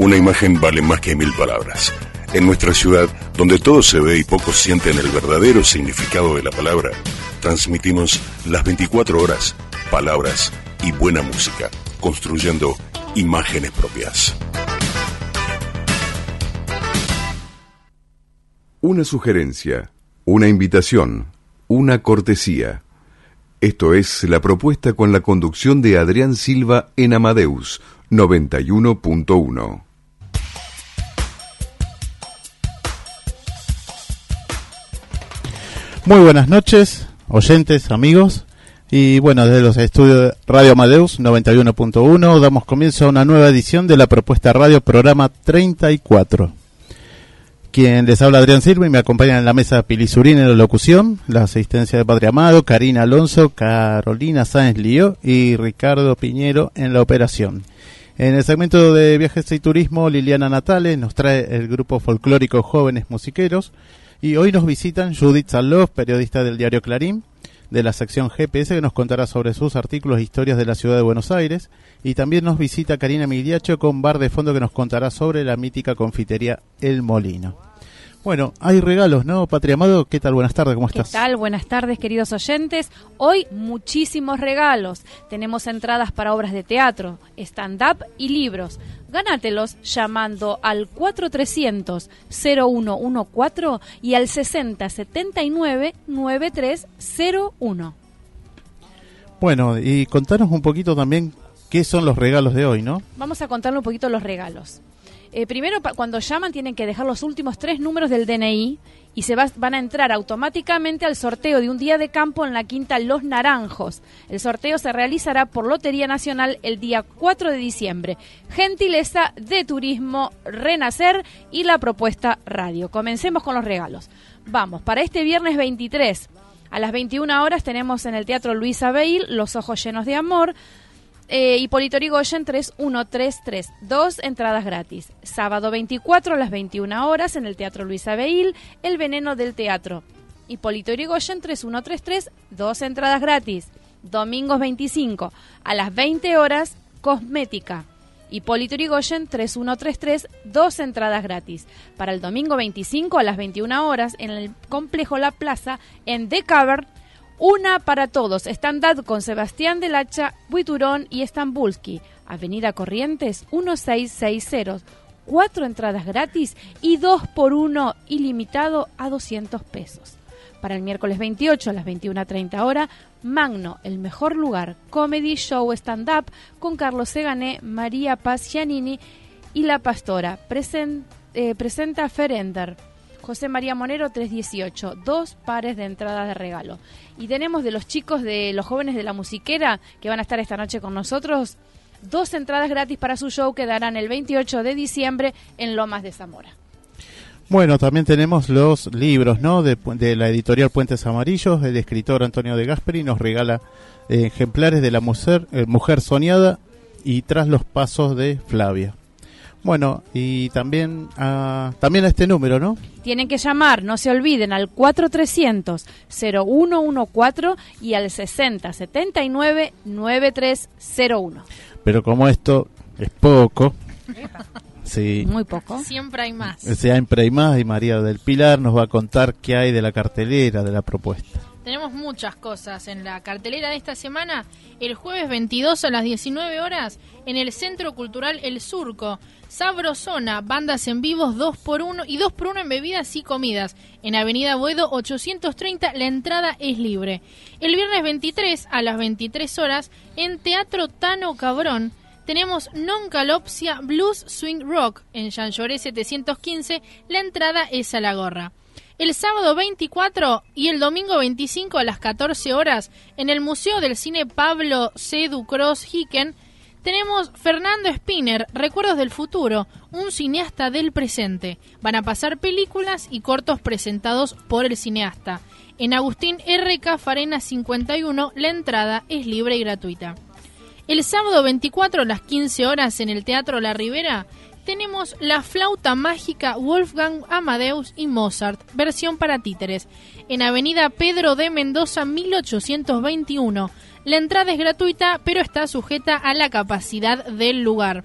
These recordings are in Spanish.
Una imagen vale más que mil palabras. En nuestra ciudad, donde todo se ve y pocos sienten el verdadero significado de la palabra, transmitimos las 24 horas, palabras y buena música, construyendo imágenes propias. Una sugerencia, una invitación, una cortesía. Esto es la propuesta con la conducción de Adrián Silva en Amadeus 91.1. Muy buenas noches, oyentes, amigos. Y bueno, desde los estudios de Radio Amadeus 91.1 damos comienzo a una nueva edición de la propuesta radio programa 34. Quien les habla Adrián Silva y me acompaña en la mesa Pili Surín en la locución, la asistencia de Padre Amado, Karina Alonso, Carolina Sáenz Lío y Ricardo Piñero en la operación. En el segmento de viajes y turismo, Liliana Natale nos trae el grupo folclórico Jóvenes Musiqueros y hoy nos visitan Judith Salov, periodista del diario Clarín, de la sección GPS que nos contará sobre sus artículos e historias de la ciudad de Buenos Aires. Y también nos visita Karina Migliacho con bar de fondo que nos contará sobre la mítica confitería El Molino. Bueno, hay regalos, ¿no, Patria Amado? ¿Qué tal? Buenas tardes, ¿cómo estás? ¿Qué tal? Buenas tardes, queridos oyentes. Hoy muchísimos regalos. Tenemos entradas para obras de teatro, stand-up y libros. Gánatelos llamando al 4300-0114 y al 6079-9301. Bueno, y contanos un poquito también qué son los regalos de hoy, ¿no? Vamos a contarle un poquito los regalos. Eh, primero, cuando llaman, tienen que dejar los últimos tres números del DNI y se van a entrar automáticamente al sorteo de un día de campo en la quinta Los Naranjos. El sorteo se realizará por Lotería Nacional el día 4 de diciembre. Gentileza de Turismo Renacer y la propuesta radio. Comencemos con los regalos. Vamos, para este viernes 23 a las 21 horas tenemos en el Teatro Luisa Beil Los Ojos Llenos de Amor eh, Hipólito Yrigoyen 3133, dos entradas gratis. Sábado 24 a las 21 horas en el Teatro Luis Abeil, El Veneno del Teatro. Hipólito Yrigoyen 3133, dos entradas gratis. Domingos 25 a las 20 horas, Cosmética. Hipólito Yrigoyen 3133, dos entradas gratis. Para el domingo 25 a las 21 horas en el Complejo La Plaza, en The Cavern, una para todos, stand con Sebastián del Hacha, Buiturón y Estambulski. Avenida Corrientes 1660. Cuatro entradas gratis y dos por uno ilimitado a 200 pesos. Para el miércoles 28 a las 21.30 horas, Magno, el mejor lugar, comedy show stand-up con Carlos Segané, María Paz Giannini y La Pastora. Eh, presenta Ferender. José María Monero 318, dos pares de entradas de regalo. Y tenemos de los chicos de los jóvenes de la musiquera que van a estar esta noche con nosotros, dos entradas gratis para su show que darán el 28 de diciembre en Lomas de Zamora. Bueno, también tenemos los libros, ¿no? De, la editorial Puentes Amarillos. El escritor Antonio de Gasperi nos regala eh, ejemplares de la mujer, eh, mujer soñada y tras los pasos de Flavia. Bueno, y también a, también a este número, ¿no? Tienen que llamar, no se olviden, al 4300-0114 y al 6079-9301. Pero como esto es poco, sí, muy poco, siempre hay más. Siempre hay más y María del Pilar nos va a contar qué hay de la cartelera, de la propuesta. Tenemos muchas cosas en la cartelera de esta semana. El jueves 22 a las 19 horas en el Centro Cultural El Surco Sabrosona, bandas en vivos 2x1 y 2x1 en bebidas y comidas. En Avenida Boedo 830 la entrada es libre. El viernes 23 a las 23 horas en Teatro Tano Cabrón tenemos Non Calopsia Blues Swing Rock en Lloré 715, la entrada es a la gorra. El sábado 24 y el domingo 25 a las 14 horas en el Museo del Cine Pablo C. Ducros Hicken tenemos Fernando Spinner, Recuerdos del Futuro, un cineasta del presente. Van a pasar películas y cortos presentados por el cineasta. En Agustín R.K. Farena 51, la entrada es libre y gratuita. El sábado 24 a las 15 horas en el Teatro La Ribera tenemos la flauta mágica Wolfgang Amadeus y Mozart, versión para títeres, en Avenida Pedro de Mendoza 1821. La entrada es gratuita, pero está sujeta a la capacidad del lugar.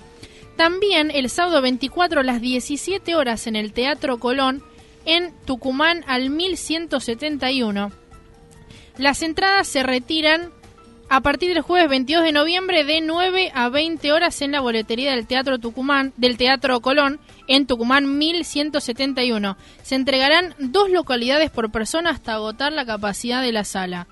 También el sábado 24 a las 17 horas en el Teatro Colón en Tucumán al 1171. Las entradas se retiran a partir del jueves 22 de noviembre de 9 a 20 horas en la boletería del Teatro Tucumán, del Teatro Colón, en Tucumán 1171. Se entregarán dos localidades por persona hasta agotar la capacidad de la sala.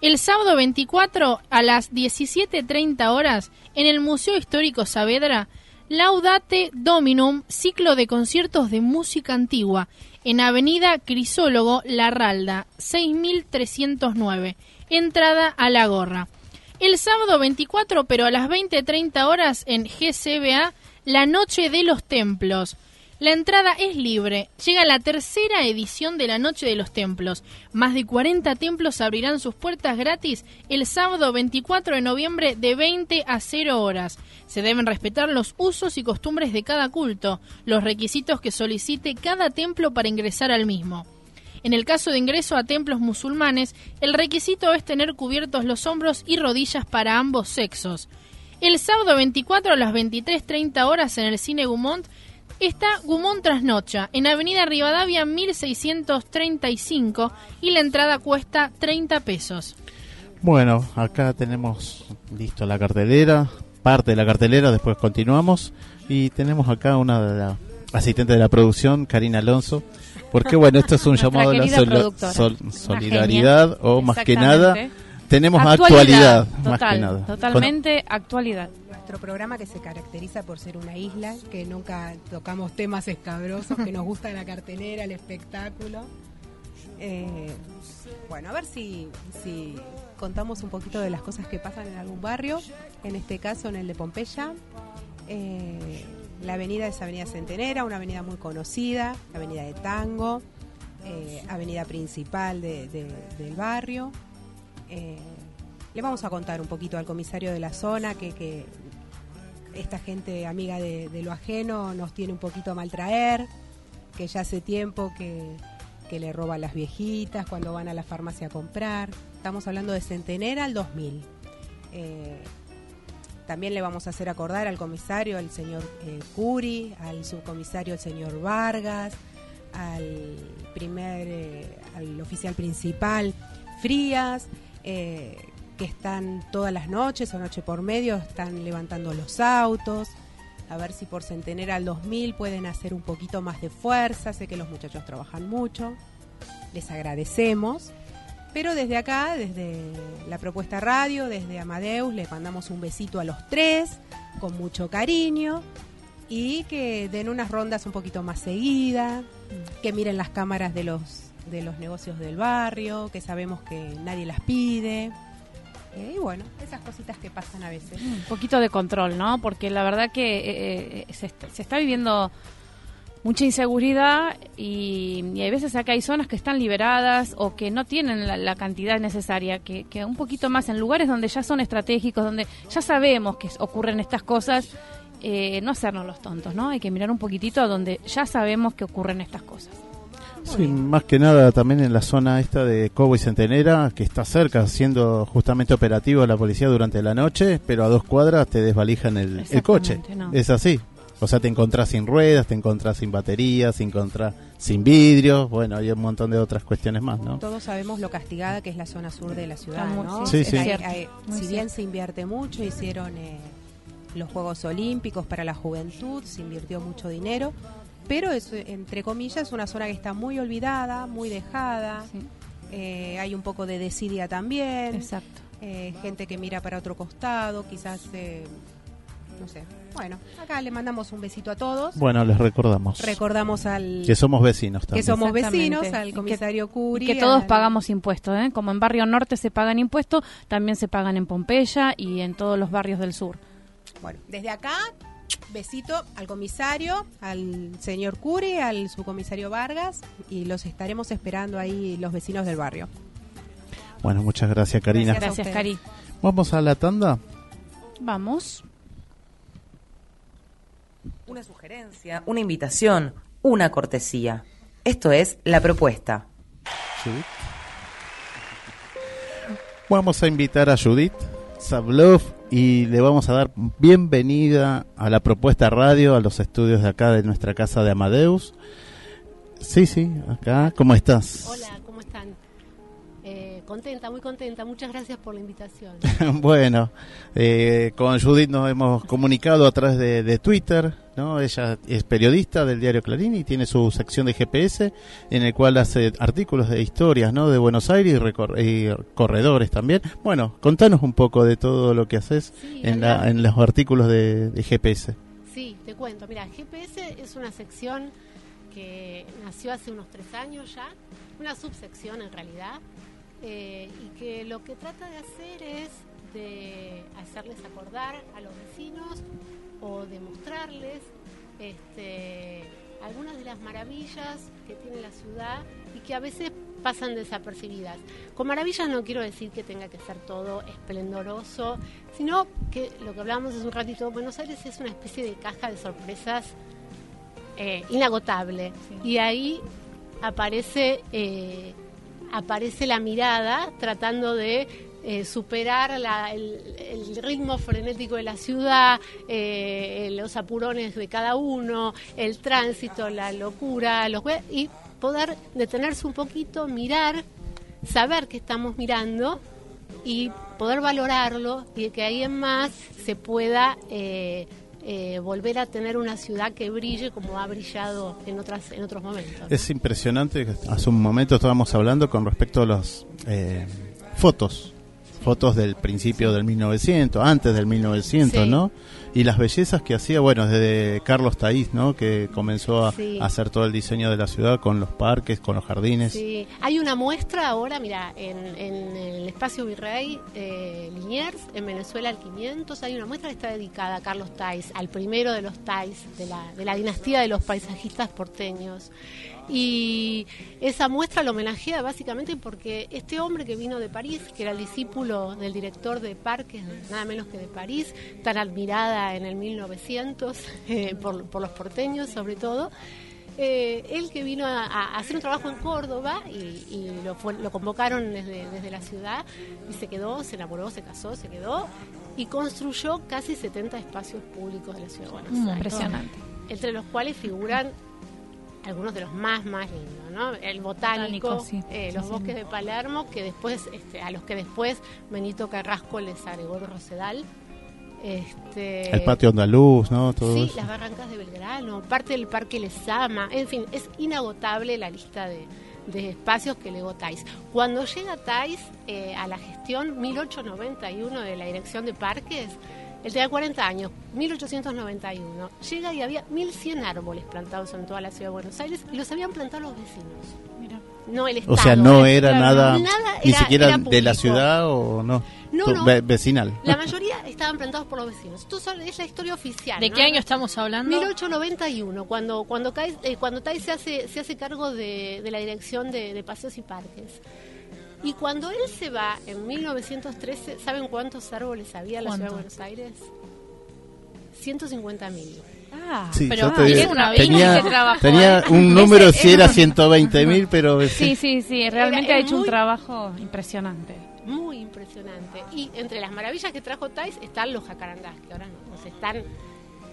El sábado 24 a las 17.30 horas en el Museo Histórico Saavedra, Laudate Dominum, ciclo de conciertos de música antigua, en Avenida Crisólogo Larralda, 6309 entrada a la gorra. El sábado 24, pero a las 20.30 horas en GCBA, la Noche de los Templos. La entrada es libre. Llega la tercera edición de la Noche de los Templos. Más de 40 templos abrirán sus puertas gratis el sábado 24 de noviembre de 20 a 0 horas. Se deben respetar los usos y costumbres de cada culto, los requisitos que solicite cada templo para ingresar al mismo. En el caso de ingreso a templos musulmanes, el requisito es tener cubiertos los hombros y rodillas para ambos sexos. El sábado 24 a las 23.30 horas en el Cine Gumont está Gumont Trasnocha, en Avenida Rivadavia 1635 y la entrada cuesta 30 pesos. Bueno, acá tenemos listo la cartelera, parte de la cartelera, después continuamos. Y tenemos acá una de la asistente de la producción, Karina Alonso, porque bueno, esto es un llamado a la solidaridad o más que nada tenemos actualidad, más que nada. Totalmente actualidad. Nuestro programa que se caracteriza por ser una isla, que nunca tocamos temas escabrosos, que nos gusta la cartelera, el espectáculo. Eh, bueno, a ver si, si contamos un poquito de las cosas que pasan en algún barrio, en este caso en el de Pompeya. Eh, la avenida es Avenida Centenera, una avenida muy conocida, avenida de tango, eh, avenida principal del barrio. Eh, le vamos a contar un poquito al comisario de la zona que, esta gente amiga de, lo ajeno nos tiene un poquito a maltraer, que ya hace tiempo que, le roban las viejitas cuando van a la farmacia a comprar. Estamos hablando de Centenera al 2000. También le vamos a hacer acordar al comisario, al señor eh, Curi, al subcomisario, el señor Vargas, al primer, eh, al oficial principal, Frías, eh, que están todas las noches o noche por medio, están levantando los autos. A ver si por centenera al 2000 pueden hacer un poquito más de fuerza. Sé que los muchachos trabajan mucho. Les agradecemos. Pero desde acá, desde la propuesta radio, desde Amadeus, les mandamos un besito a los tres, con mucho cariño, y que den unas rondas un poquito más seguidas, que miren las cámaras de los, de los negocios del barrio, que sabemos que nadie las pide. Eh, y bueno, esas cositas que pasan a veces. Un poquito de control, ¿no? Porque la verdad que eh, eh, se, se está viviendo mucha inseguridad y, hay veces acá hay zonas que están liberadas o que no tienen la, cantidad necesaria, que, que, un poquito más en lugares donde ya son estratégicos, donde ya sabemos que ocurren estas cosas, eh, no hacernos los tontos, ¿no? Hay que mirar un poquitito a donde ya sabemos que ocurren estas cosas. Sí, más que nada también en la zona esta de Cobo y Centenera, que está cerca, siendo justamente operativo la policía durante la noche, pero a dos cuadras te desvalijan el, el coche. Es así. O sea, te encontrás sin ruedas, te encontrás sin baterías, te encontrás sin vidrios, bueno, hay un montón de otras cuestiones más, ¿no? Todos sabemos lo castigada que es la zona sur de la ciudad, ¿no? Sí, sí. si bien se invierte mucho, hicieron eh, los Juegos Olímpicos para la juventud, se invirtió mucho dinero, pero es, entre comillas, una zona que está muy olvidada, muy dejada. Eh, hay un poco de desidia también. Exacto. Eh, gente que mira para otro costado, quizás, no sé, bueno, acá le mandamos un besito a todos. Bueno, les recordamos. Recordamos al... Que somos vecinos también. Que somos vecinos, al comisario Curi. que todos pagamos impuestos, ¿eh? Como en Barrio Norte se pagan impuestos, también se pagan en Pompeya y en todos los barrios del sur. Bueno, desde acá, besito al comisario, al señor Curi, al subcomisario Vargas y los estaremos esperando ahí los vecinos del barrio. Bueno, muchas gracias Karina. Gracias, Cari. ¿Vamos a la tanda? Vamos una sugerencia, una invitación, una cortesía. Esto es la propuesta. Vamos a invitar a Judith Sablov y le vamos a dar bienvenida a la propuesta radio, a los estudios de acá de nuestra casa de Amadeus. Sí, sí, acá, ¿cómo estás? Hola, contenta, muy contenta. Muchas gracias por la invitación. bueno, eh, con Judith nos hemos comunicado a través de, de Twitter, ¿no? Ella es periodista del diario Clarín y tiene su sección de GPS en el cual hace artículos de historias, ¿no? De Buenos Aires y, recor- y corredores también. Bueno, contanos un poco de todo lo que haces Sí, en, la- en los artículos de, de GPS. Sí, te cuento. Mira, GPS es una sección que nació hace unos tres años ya, una subsección en realidad, eh, y que lo que trata de hacer es de hacerles acordar a los vecinos o de mostrarles este, algunas de las maravillas que tiene la ciudad y que a veces pasan desapercibidas. Con maravillas no quiero decir que tenga que ser todo esplendoroso, sino que lo que hablábamos hace un ratito, Buenos Aires es una especie de caja de sorpresas eh, inagotable. Y ahí aparece, eh, aparece la mirada tratando de eh, superar el, ritmo frenético de la ciudad, eh, los apurones de cada uno, el tránsito, la locura, los y poder detenerse un poquito, mirar, saber que estamos mirando y poder valorarlo y que ahí en más se pueda eh, eh, volver a tener una ciudad que brille como ha brillado en otras en otros momentos. Es impresionante, hace un momento estábamos hablando con respecto a las eh, fotos, fotos del principio del 1900, antes del 1900, Sí. ¿no? Y las bellezas que hacía, bueno, desde Carlos Taís, ¿no? Que comenzó a, Sí. a hacer todo el diseño de la ciudad con los parques, con los jardines. Sí, hay una muestra ahora, mira, en, en el espacio Virrey eh, Liniers, en Venezuela al 500, hay una muestra que está dedicada a Carlos Tais, al primero de los Tais, de la, de la dinastía de los paisajistas porteños. Y esa muestra lo homenajea básicamente porque este hombre que vino de París, que era el discípulo del director de parques, nada menos que de París, tan admirada en el 1900 eh, por, por los porteños sobre todo, eh, él que vino a, a hacer un trabajo en Córdoba y, y lo, fue- lo convocaron desde, desde la ciudad y se quedó, se enamoró, se casó, se quedó y construyó casi 70 espacios públicos de la ciudad de Buenos Mm, Aires. impresionante. Entre los cuales figuran algunos de los más más lindos, ¿no? El botánico, Botánico, sí. eh, Sí, los sí. bosques de Palermo, que después, este, a los que después Benito Carrasco les agregó el Rosedal. Este, El patio andaluz, ¿no? Todo Sí, eso. las barrancas de Belgrano, parte del Parque Lesama, en fin, es inagotable la lista de, de espacios que legó Tais. Cuando llega Tais eh, a la gestión 1891 de la Dirección de Parques, él tenía 40 años, 1891, llega y había 1.100 árboles plantados en toda la ciudad de Buenos Aires y los habían plantado los vecinos. No el Estado. O sea, no era Claro, nada, nada ni era- siquiera era de la ciudad o no, No, no. ve- vecinal. La mayoría estaban plantados por los vecinos. Esto es la historia oficial. ¿De ¿no? qué año estamos hablando? 1891, cuando cuando Kai, eh, cuando Tai se hace se hace cargo de, de la dirección de, de paseos y parques. Y cuando él se va en 1913, ¿saben cuántos árboles había en la ciudad de. Buenos Aires? 150 mil. Ah, Sí, Pero ah, es una tenía, trabajó, tenía un número si era 120 mil, pero sí, sí, sí, realmente Era- ha hecho un trabajo impresionante. Muy impresionante. Y entre las maravillas que trajo Tais están los jacarandás, que ahora no- nos están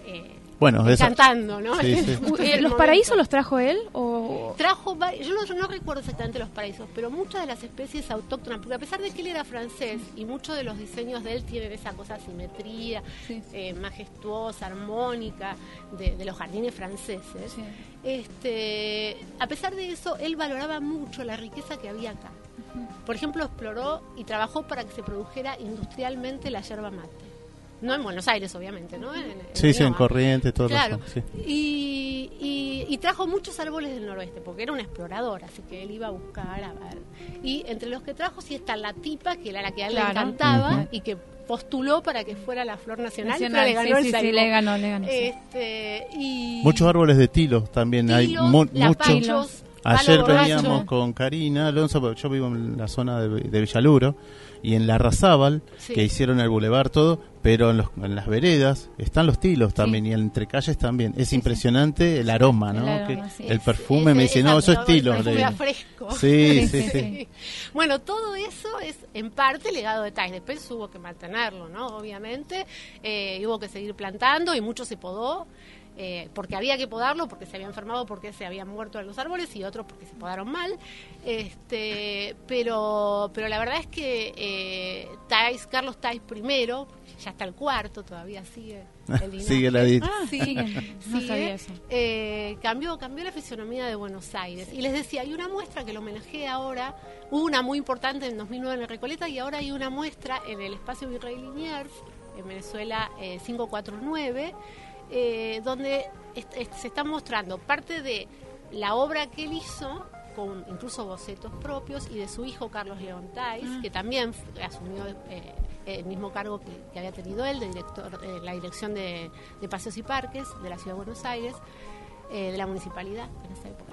eh, bueno, eso. cantando, ¿no? Sí, sí. ¿Los momento. paraísos los trajo él? O... Trajo, yo no, yo no recuerdo exactamente los paraísos, pero muchas de las especies autóctonas, porque a pesar de que él era francés y muchos de los diseños de él tienen esa cosa simetría, Sí. eh, majestuosa, armónica, de, de los jardines franceses, Sí. este, a pesar de eso, él valoraba mucho la riqueza que había acá. Por ejemplo, exploró y trabajó para que se produjera industrialmente la yerba mate. No en Buenos Aires, obviamente, ¿no? En- en Sí, sí, en Rioja. corriente, todo Claro. eso. Sí. Y, y- y trajo muchos árboles del noroeste, porque era un explorador, así que él iba a buscar, a ver. Y entre los que trajo sí está la tipa, que era la que a él le encantaba y que postuló para que fuera la flor nacional, Nacional, pero le ganó sí, el sí, le ganó, le ganó, sí. Este, y Muchos árboles de tilo también hay. tilos, mu- muchos. Ayer veníamos con Karina Alonso, porque yo vivo en la zona de, de Villaluro, y en la Razábal, Sí. que hicieron el bulevar todo, pero en, los- en las veredas están los tilos también, y entre calles también. Es impresionante el aroma, ¿no? El aroma, Que- el perfume, es- me dice, no, eso es tilo. fresco. Sí, sí, Sí. Bueno, todo eso es en parte legado de Tais. Después hubo que mantenerlo, ¿no? Obviamente. Eh, hubo que seguir plantando y mucho se podó. Eh, porque había que podarlo, porque se había enfermado, porque se habían muerto los árboles y otros porque se podaron mal. Este, pero, pero la verdad es que eh, Tais, Carlos Tais primero, ya está el cuarto, todavía sigue el linaje. Sigue la di- Ah, Sí. No sabía eso. eh, cambió, cambió la fisonomía de Buenos Aires. Y les decía, hay una muestra que lo homenajeé ahora, hubo una muy importante en 2009 en la Recoleta y ahora hay una muestra en el espacio Virrey Liniers, en Venezuela eh, 549, eh, donde est- est- se está mostrando parte de la obra que él hizo con incluso bocetos propios y de su hijo Carlos León Tais, que también asumió eh, el mismo cargo que, que había tenido él, de director, eh, la dirección de, de Paseos y Parques de la Ciudad de Buenos Aires, eh, de la municipalidad en esa época.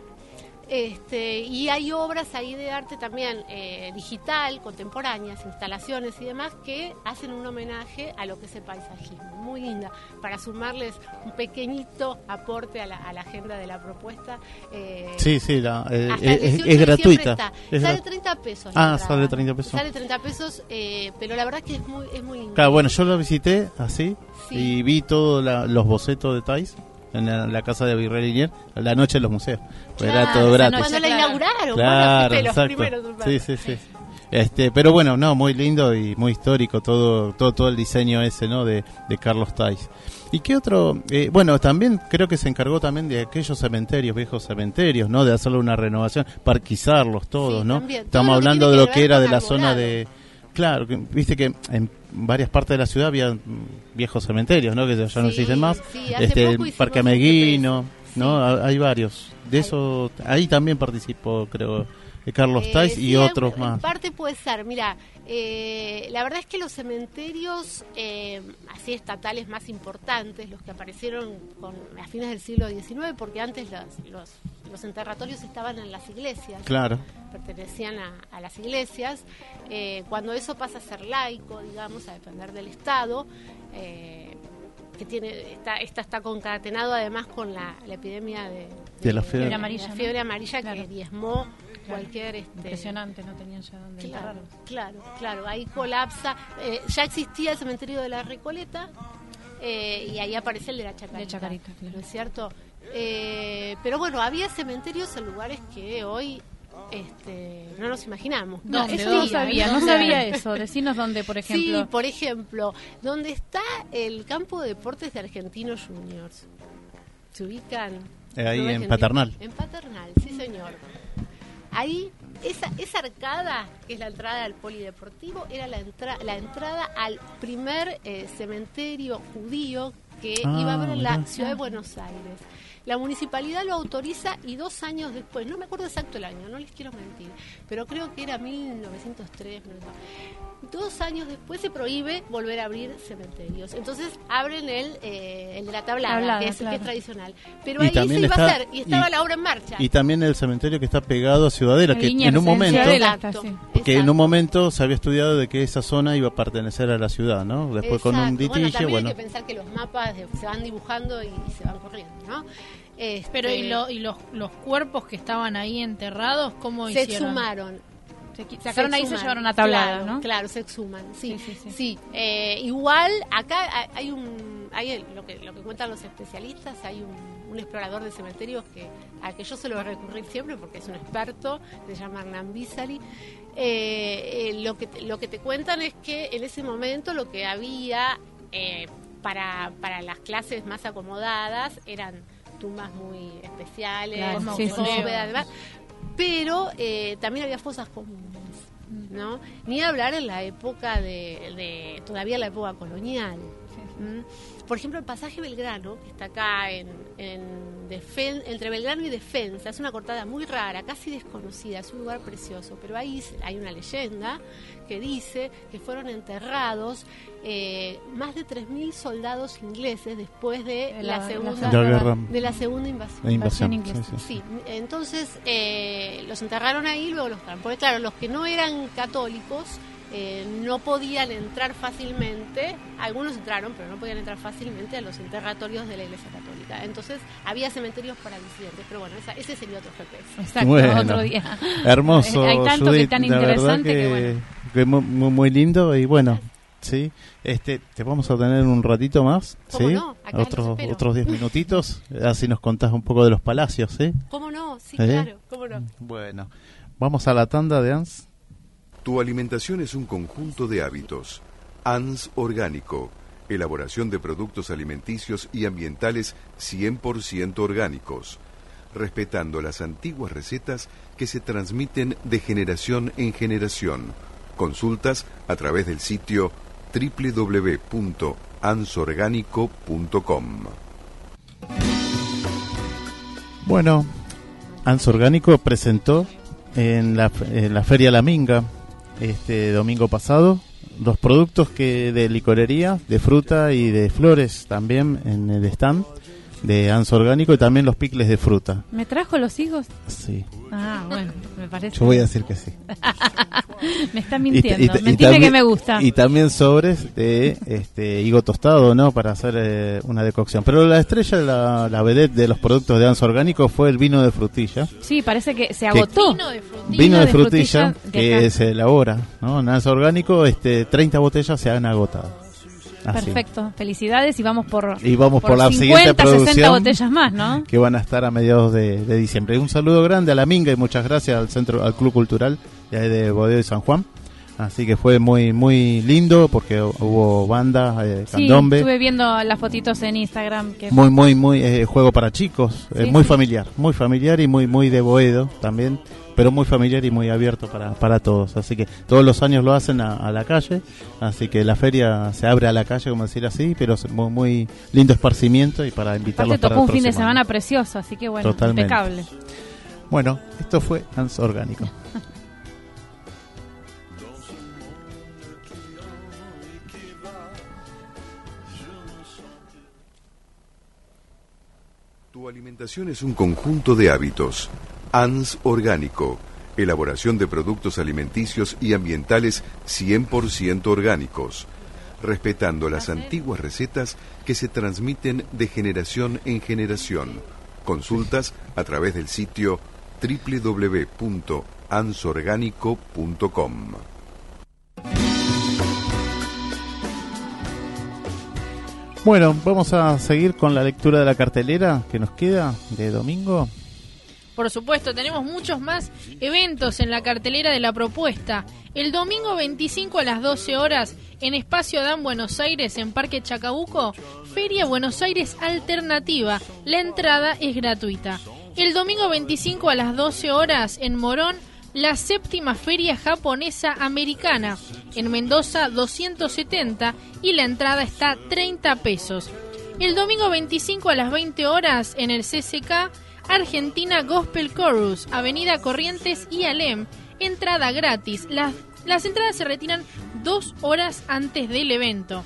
Este, y hay obras ahí de arte también eh, digital, contemporáneas, instalaciones y demás que hacen un homenaje a lo que es el paisajismo. Muy linda, para sumarles un pequeñito aporte a la, a la agenda de la propuesta. eh, Sí, sí, la- eh, es, 18 es de diciembre gratuita. está. Es sale gra- 30 pesos. la Ah, sale 30 pesos. Sale 30 pesos, eh, pero la verdad que es muy, es muy lindo. Claro, bueno, yo lo visité así Sí. y vi todos la- los bocetos de Thais en la, la casa de Virrey Linier, la noche en los museos. Pues era todo gratis. noche. Cuando la Claro. inauguraron, Claro, bueno, fuiste los exacto. primeros. Sí, sí, sí. Este, pero bueno, no, muy lindo y muy histórico todo, todo, todo el diseño ese, ¿no? De, de Carlos Tais. ¿Y qué otro? Eh, bueno, también creo que se encargó también de aquellos cementerios, viejos cementerios, ¿no? De hacerle una renovación, parquizarlos todos, Sí, ¿no? también. Estamos hablando de lo que era de la zona de... Claro, que, viste que en varias partes de la ciudad había viejos cementerios, ¿no? Que ya no existen más. sí, este, Parque Ameguino. ¿no? Hay varios. De eso, ahí también participó, creo, Carlos Eh, Tais sí, y en- otros en más. parte puede ser, mira, eh, la verdad es que los cementerios eh, así estatales más importantes, los que aparecieron con, a fines del siglo XIX, porque antes los, los, los enterratorios estaban en las iglesias, Claro. pertenecían a, a las iglesias, eh, cuando eso pasa a ser laico, digamos, a depender del Estado, eh, que tiene está, esta está concatenado además con la, la epidemia de, De la fiebre amarilla, la ¿no? fiebre amarilla Claro. que diezmó cualquier este, Impresionante, no tenían ya dónde Claro, enterrarlos. claro, claro, ahí colapsa. Eh, ya existía el cementerio de la Recoleta eh, y ahí aparece el de la Chacarita. De Chacarita, claro. ¿No es cierto? Eh, pero bueno, había cementerios en lugares que hoy este, no nos imaginamos. No, ¿Dónde? eso no Sí, sabía, no sabía eso. Decinos dónde, por ejemplo. Sí, por ejemplo, donde está el campo de deportes de Argentinos Juniors. ¿Se ubican? Eh, ahí en. Paternal. En Paternal, sí señor. Ahí, esa, esa arcada, que es la entrada al polideportivo, era la, entra- la entrada al primer eh, cementerio judío que Ah, iba a haber en la ciudad de Buenos Aires. La municipalidad lo autoriza y dos años después, no me acuerdo exacto el año, no les quiero mentir, pero creo que era 1903. no sé. Dos años después se prohíbe volver a abrir cementerios. Entonces abren el, eh, el de la tablada, Tablada, que, es, claro. que es tradicional. Pero Y ahí se iba a hacer y estaba y- la obra en marcha. Y también el cementerio que está pegado a Ciudadela, que en un en momento... Ciudadela. Exacto. Que en un momento se había estudiado de que esa zona iba a pertenecer a la ciudad, ¿no? Después con un litigio, bueno, también bueno. hay que pensar que los mapas se van dibujando y, y se van corriendo, ¿no? Este, Pero ¿y, lo- y los, los cuerpos que estaban ahí enterrados, cómo se hicieron? exhumaron. Se sacaron ahí y se llevaron a tablada, claro, ¿no? Claro, se exhuman, sí. Sí, sí, sí. Sí, eh, igual acá hay- un, hay lo que lo que cuentan los especialistas, hay un, un explorador de cementerios que al que yo se lo voy a recurrir siempre porque es un experto, se llama Hernán Bisari. Eh, eh, lo que te, lo que te cuentan es que en ese momento lo que había eh, para para las clases más acomodadas eran tumbas muy especiales, Claro, sí, pero eh, también había fosas comunes, ¿no? Ni hablar en la época de, de- todavía la época colonial, ¿Mm? Por ejemplo, el pasaje Belgrano, que está acá en, en Defen- entre Belgrano y Defensa, es una cortada muy rara, casi desconocida, es un lugar precioso, pero ahí se- hay una leyenda que dice que fueron enterrados eh, más de 3.000 soldados ingleses después de De la, la- segunda La guerra- de la segunda invasión. La invasión, inglesa. sí, sí. Sí, entonces eh, los enterraron ahí y luego los enterraron. Porque claro, los que no eran católicos eh, no podían entrar fácilmente, algunos entraron, pero no podían entrar fácilmente a los enterratorios de la Iglesia Católica. Entonces había cementerios para disidentes, pero bueno, esa- ese sería otro GPS. Exacto, Bueno. otro día. Hermoso, Hay tanto que Judith, es tan interesante que, que, bueno. que muy, muy, lindo y bueno, sí, este, te vamos a tener un ratito más, ¿Cómo sí, no? Otros otros 10 minutitos, así nos contás un poco de los palacios, sí. ¿Cómo no? Sí, ¿Eh? claro, ¿cómo no? Bueno, vamos a la tanda de Ans. Tu alimentación es un conjunto de hábitos. ANS Orgánico. Elaboración de productos alimenticios y ambientales 100% orgánicos. Respetando las antiguas recetas que se transmiten de generación en generación. Consultas a través del sitio www.ansorgánico.com. Bueno, Ans Orgánico presentó en la, en la Feria La Minga este domingo pasado dos productos que de licorería, de fruta y de flores también en el stand de Ans Orgánico y también los picles de fruta. ¿Me trajo los higos? Sí, Ah, bueno, me parece. yo voy a decir que sí. Me está mintiendo. y- y Mentime también- que me gusta. Y también sobres de este higo tostado, ¿no? Para hacer eh, una decocción. Pero la estrella, la, la vedette de los productos de Ans Orgánico fue el vino de frutilla. Sí, parece que se agotó. Vino de frutilla. Vino de de frutilla, que se elabora, ¿no? En Ans Orgánico, este, 30 botellas se han agotado. Así. Perfecto. Felicidades y vamos por, Y vamos por la 50, siguiente 60 producción. botellas más, ¿no? Que van a estar a mediados de, de diciembre. Un saludo grande a la Minga y muchas gracias al centro, al Club Cultural de, de Bodeo y San Juan. Así que fue muy muy lindo porque hubo banda, eh, Sí, candombe. estuve viendo las fotitos en Instagram. Que Muy, muy, muy eh, juego para chicos, eh, muy sí. familiar, muy familiar y muy, muy de Boedo también, pero muy familiar y muy abierto para, para todos. Así que todos los años lo hacen a, a la calle, así que la feria se abre a la calle, como decir así, pero es muy, muy lindo esparcimiento y para invitarlos aparte para tocó el un fin de semana año. precioso, así que bueno, Totalmente. impecable. Bueno, esto fue Hans Orgánico. Tu alimentación es un conjunto de hábitos. ANS Orgánico. Elaboración de productos alimenticios y ambientales 100% orgánicos. Respetando las antiguas recetas que se transmiten de generación en generación. Consultas a través del sitio www.ansorgánico.com. Bueno, vamos a seguir con la lectura de la cartelera que nos queda de domingo. Por supuesto, tenemos muchos más eventos en la cartelera de la propuesta. El domingo 25 a las 12 horas, en Espacio Dan Buenos Aires, en Parque Chacabuco, Feria Buenos Aires Alternativa. La entrada es gratuita. El domingo 25 a las 12 horas, en Morón, la séptima Feria Japonesa Americana. En Mendoza, 270 y la entrada está 30 pesos. El domingo 25 a las 20 horas, en el CCK, Argentina Gospel Chorus, Avenida Corrientes y Alem. Entrada gratis. Las, las entradas se retiran dos horas antes del evento.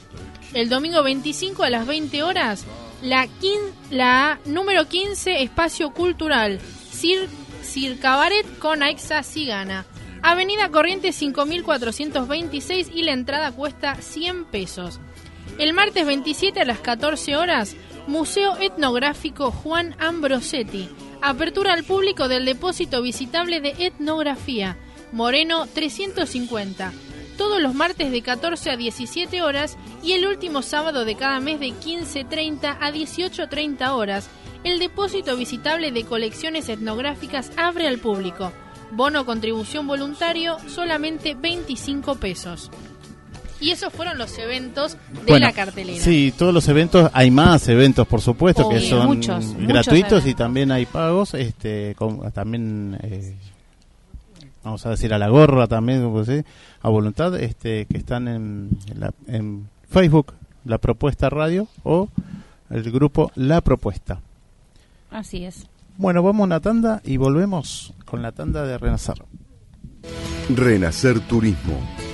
El domingo 25 a las 20 horas, la, quin- la número 15 Espacio Cultural, Cir, Circabaret con Aixa Sigana. Avenida Corrientes 5426 y la entrada cuesta 100 pesos. El martes 27 a las 14 horas, Museo Etnográfico Juan Ambrosetti. Apertura al público del depósito visitable de etnografía. Moreno 350. Todos los martes de 14 a 17 horas y el último sábado de cada mes de 15.30 a 18.30 horas, el depósito visitable de colecciones etnográficas abre al público. Bono contribución voluntario solamente 25 pesos. Y esos fueron los eventos de Bueno, la cartelera. Sí, todos los eventos, hay más eventos por supuesto que son muchos, muchos gratuitos y también hay pagos, este, con- también eh, vamos a decir a la gorra también, a voluntad, este, que están en, en la- en Facebook, La Propuesta Radio o el grupo La Propuesta. Así es. Bueno, vamos a una tanda y volvemos con la tanda de Renacer. Renacer Turismo.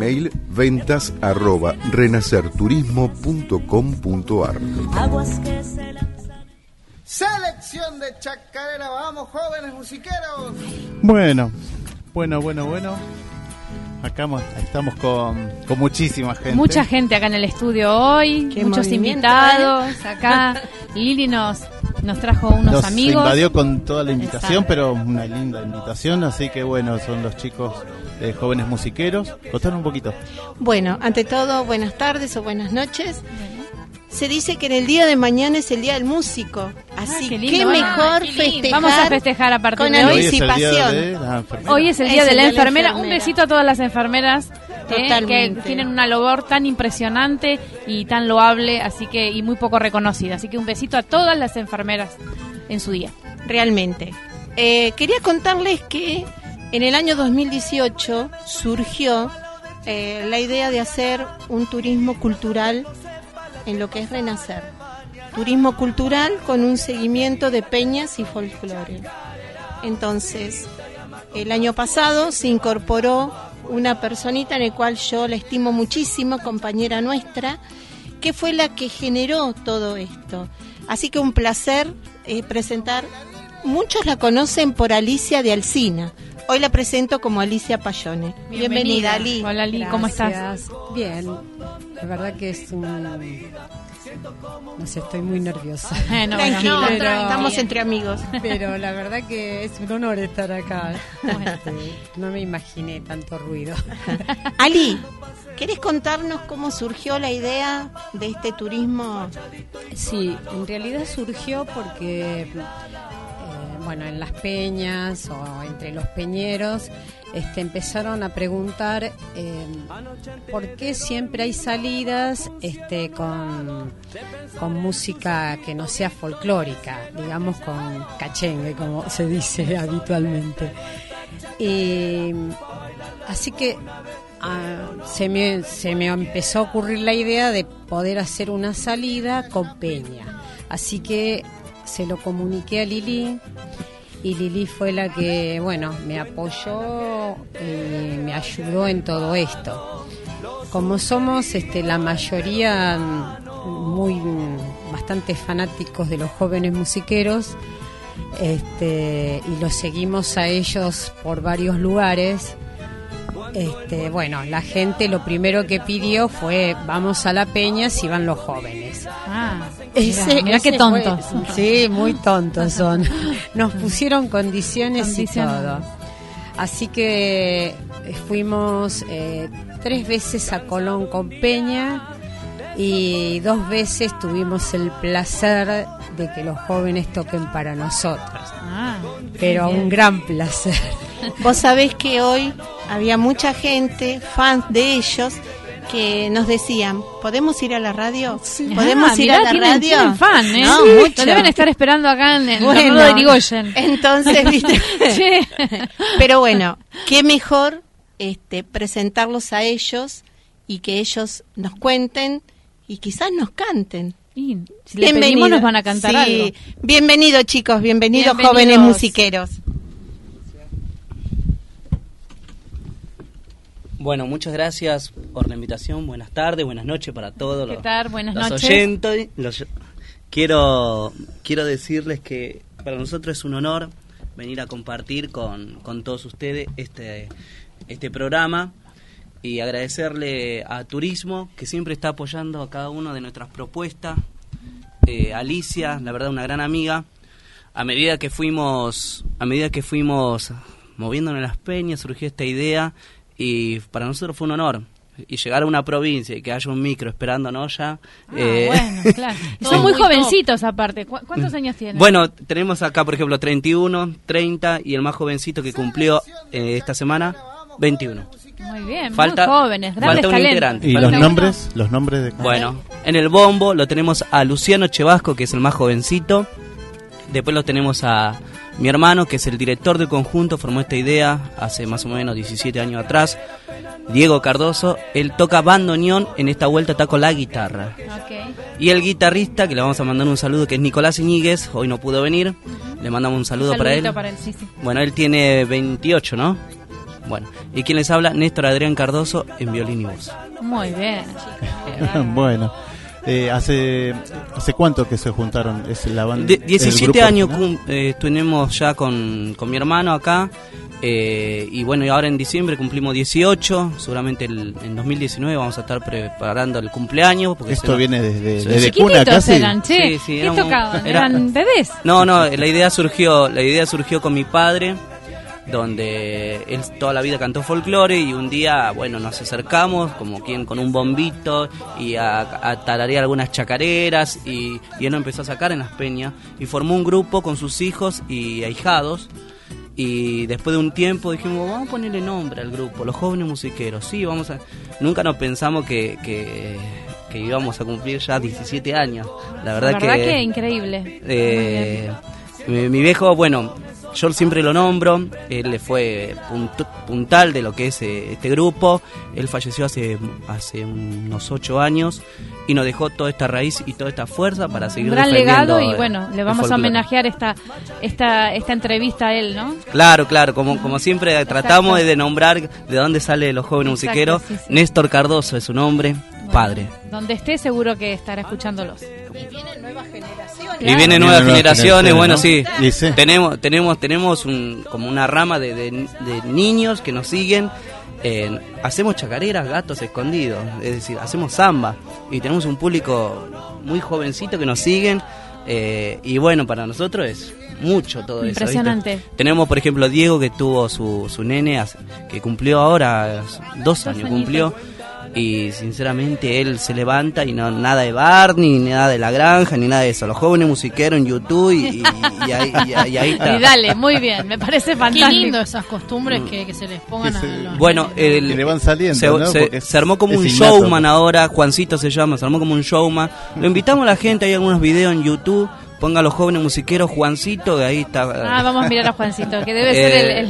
Email ventas arroba renacerturismo.com.ar Selección de chacarera, vamos jóvenes musiqueros. Bueno, bueno, bueno, bueno. Acá mo- estamos con, con muchísima gente. Mucha gente acá en el estudio hoy, Qué muchos movimiento, invitados acá. Lili nos, nos trajo unos Nos amigos. invadió con toda la invitación, Exacto. pero una linda invitación, así que bueno, son los chicos de jóvenes musiqueros. Contanos un poquito. Bueno, ante todo, buenas tardes o buenas noches. Se dice que en el día de mañana es el día del músico, así Ah, qué que mejor Ah, qué festejar. Vamos a festejar a partir con de hoy. hoy es el día anticipación. de la enfermera. Hoy es el día de la día de la enfermera. Un besito a todas las enfermeras eh, que tienen una labor tan impresionante y tan loable, así que y muy poco reconocida. Así que un besito a todas las enfermeras en su día. Realmente. Eh, quería contarles que en el año 2018 surgió eh, la idea de hacer un turismo cultural en lo que es Renacer. Turismo cultural con un seguimiento de peñas y folclore. Entonces, el año pasado se incorporó una personita en el cual yo la estimo muchísimo, compañera nuestra, que fue la que generó todo esto. Así que un placer eh, presentar. Muchos la conocen por Alicia de Alcina. Hoy la presento como Alicia Payone. Bienvenida, Ali. Hola, Ali, ¿cómo estás? Bien. La verdad que es un... No sé, estoy muy nerviosa. Tranquila, no, pero- estamos entre amigos. Pero la verdad que es un honor estar acá. Bueno. No me imaginé tanto ruido. Ali, ¿querés contarnos cómo surgió la idea de este turismo? Sí, en realidad surgió porque, eh, bueno, en las peñas o entre los peñeros este, empezaron a preguntar eh, por qué siempre hay salidas este, con, con música que no sea folclórica, digamos con cachengue, como se dice habitualmente. Y así que ah, se, me, se me empezó a ocurrir la idea de poder hacer una salida con Peña. Así que se lo comuniqué a Lili y Lili fue la que, bueno, me apoyó y me ayudó en todo esto. Como somos este, la mayoría muy bastante fanáticos de los jóvenes musiqueros, este, y los seguimos a ellos por varios lugares. Este, bueno, la gente lo primero que pidió fue vamos a la peña si van los jóvenes. Ah, Ese- mira, qué tontos. fue- sí, muy tontos son. Nos pusieron condiciones, Condiciones. y todo. Así que eh, fuimos eh, tres veces a Colón con Peña y dos veces tuvimos el placer de que los jóvenes toquen para nosotros. Ah, Pero bien. un gran placer. Vos sabés que hoy había mucha gente, fans de ellos, que nos decían, ¿podemos ir a la radio? ¿Podemos Ah, ir mirá, a la tienen, radio? tienen fan, ¿eh? No, Sí. mucho. Lo deben estar esperando acá en el Bueno, de Irigoyen. Entonces, ¿viste? Sí. Pero bueno, qué mejor este, presentarlos a ellos y que ellos nos cuenten y quizás nos canten. Y si pedimos nos van a cantar Sí. algo. Bienvenidos chicos, bienvenidos, Bienvenidos. jóvenes musiqueros. Bueno, muchas gracias por la invitación. Buenas tardes, buenas noches para todos ¿Qué los, tal? Buenas los noches. oyentes. Los- quiero, quiero decirles que para nosotros es un honor venir a compartir con, con todos ustedes este, este programa y agradecerle a Turismo que siempre está apoyando a cada una de nuestras propuestas. Eh, Alicia, la verdad, una gran amiga. A medida que fuimos, a medida que fuimos moviéndonos en las peñas, surgió esta idea y para nosotros fue un honor y llegar a una provincia y que haya un micro esperándonos ya. Ah, eh, bueno, claro. Son muy jovencitos aparte. ¿Cu- ¿Cuántos años tienen? Bueno, tenemos acá, por ejemplo, 31, 30 y el más jovencito que cumplió eh, esta semana, 21. Muy bien, Falta- muy jóvenes, grandes falta un integrante. ¿Y Falta los uno. nombres? ¿Los nombres de Bueno, en el bombo lo tenemos a Luciano Chevasco, que es el más jovencito. Después lo tenemos a mi hermano, que es el director del conjunto, formó esta idea hace más o menos 17 años atrás. Diego Cardoso, él toca bandoneón, en esta vuelta está con la guitarra. Y el guitarrista, que le vamos a mandar un saludo, que es Nicolás Iñiguez, hoy no pudo venir. Le mandamos un saludo para él. Para él, sí, sí. Bueno, él tiene 28, ¿no? Bueno, y quien les habla, Néstor Adrián Cardoso en violín y voz. Muy bien. bueno. Eh, hace hace cuánto que se juntaron es la banda De- el 17 grupo años eh, estuvimos ya con, con mi hermano acá. eh, y bueno, y ahora en diciembre cumplimos 18. Seguramente el- en 2019 vamos a estar preparando el cumpleaños. Porque Esto viene desde, desde cuna casi eran, che. Sí, sí, ¿Qué éramos- tocaban? era- ¿Eran bebés? No, no, la idea surgió, la idea surgió con mi padre, donde él toda la vida cantó folclore y un día, bueno, nos acercamos como quien con un bombito y a, a tararear algunas chacareras y, y él nos empezó a sacar en las peñas y formó un grupo con sus hijos y ahijados y después de un tiempo dijimos, vamos a ponerle nombre al grupo, los jóvenes musiqueros, sí, vamos a... Nunca nos pensamos que... que que íbamos a cumplir ya 17 años. La verdad, La verdad que, increíble. eh, mi, mi viejo, bueno, yo siempre lo nombro, él le fue punt- puntal de lo que es eh, este grupo, él falleció hace, hace unos ocho años y nos dejó toda esta raíz y toda esta fuerza para seguir Un gran defendiendo legado y el- bueno, le vamos a homenajear esta, esta, esta entrevista a él, ¿no? Claro, claro, como, como siempre tratamos de nombrar de dónde sale los jóvenes Exacto, musiqueros. sí, sí. Néstor Cardoso es su nombre, padre. Donde esté seguro que estará escuchándolos. Y generaciones. Y vienen nuevas nuevas generaciones, generaciones, bueno, ¿no? sí. Tenemos, tenemos, tenemos un, como una rama de, de- de niños que nos siguen. eh, hacemos chacareras, gatos escondidos, es decir, hacemos samba. Y tenemos un público muy jovencito que nos siguen. eh, y bueno, para nosotros es mucho todo eso. ¿viste? Impresionante. Tenemos, por ejemplo, Diego que tuvo su, su nene, hace- que cumplió ahora dos años, añitos. cumplió. Y sinceramente él se levanta y no nada de bar, ni nada de la granja, ni nada de eso. Los jóvenes musiqueros en YouTube y, y- y ahí, y ahí- y ahí está. Y dale, muy bien, me parece Qué fantástico. lindo esas costumbres que, que se les pongan a los Bueno, el- Que le van saliendo, se, ¿no? armó como un innato. showman ahora, Juancito se llama, se armó como un showman. Lo invitamos a la gente, hay algunos videos en YouTube, ponga a los jóvenes musiqueros Juancito, que ahí está. Ah, vamos a mirar a Juancito, que debe Eh, ser el,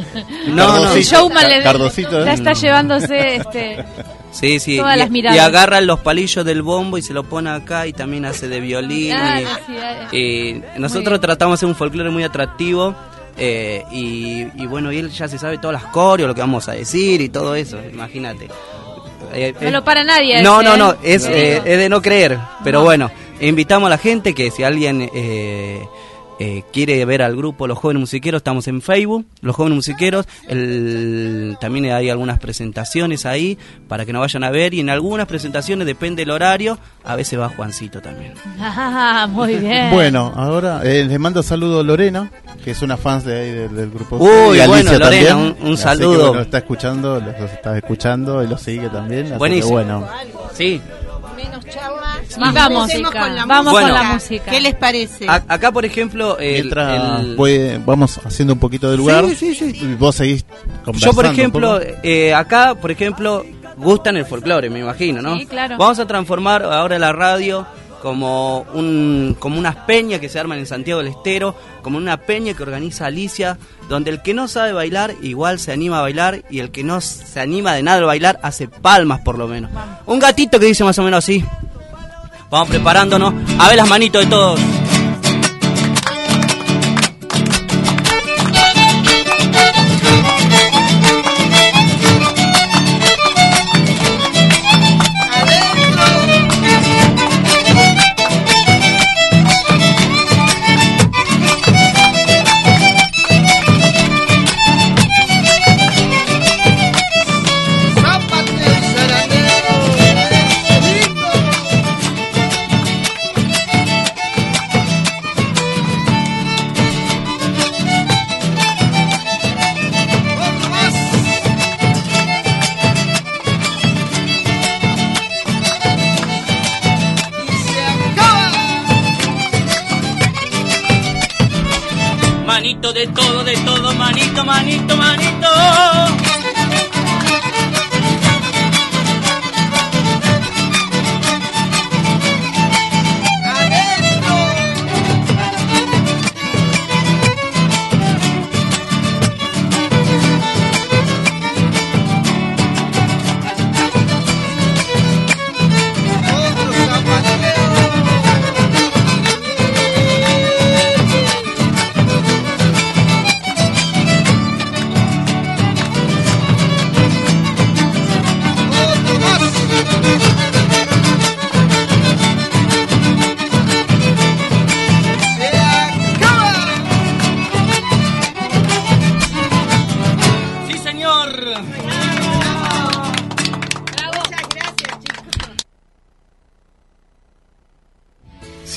el, no, no. el showman. le- Cardosito, ¿eh? ya está llevándose este, Sí, sí, Todas y, las miradas. y agarra los palillos del bombo y se lo pone acá y también hace de violín. Ah, y- sí, ah, y Muy nosotros tratamos de hacer un folclore muy atractivo. eh, y, y bueno, y él ya se sabe todas las coreos, lo que vamos a decir y todo eso, imagínate. Eh, no eh, lo para nadie. no, ese, no, no, es, eh, es de no creer. Pero No. bueno, invitamos a la gente que si alguien eh, quiere ver al grupo Los Jóvenes Musiqueros, estamos en Facebook, Los Jóvenes Musiqueros. El, también hay algunas presentaciones ahí para que nos vayan a ver. Y en algunas presentaciones, depende del horario, a veces va Juancito también. Ah, muy bien. Bueno, ahora eh, les mando saludo Lorena, que es una fan de ahí del, del grupo. Uy, Y Alicia bueno, Lorena, también. un- saludo. que, bueno, está escuchando, los los está escuchando y lo sigue también. Así que, Buenísimo. bueno, Sí. Menos charla. Más y música. empecemos con la Vamos con la música. ¿Qué les parece? A- acá, por ejemplo, el- mientras el- voy- vamos haciendo un poquito de lugar, Sí, sí, sí. y vos seguís Yo, conversando. por un ejemplo, eh, acá, por ejemplo, gustan el folclore, me imagino, ¿no? Sí, claro. Vamos a transformar ahora la radio como un como unas peñas que se arman en Santiago del Estero, como una peña que organiza Alicia, donde el que no sabe bailar igual se anima a bailar y el que no se anima de nada a bailar hace palmas por lo menos. Un gatito que dice más o menos así. Vamos preparándonos. A ver las manitos de todos.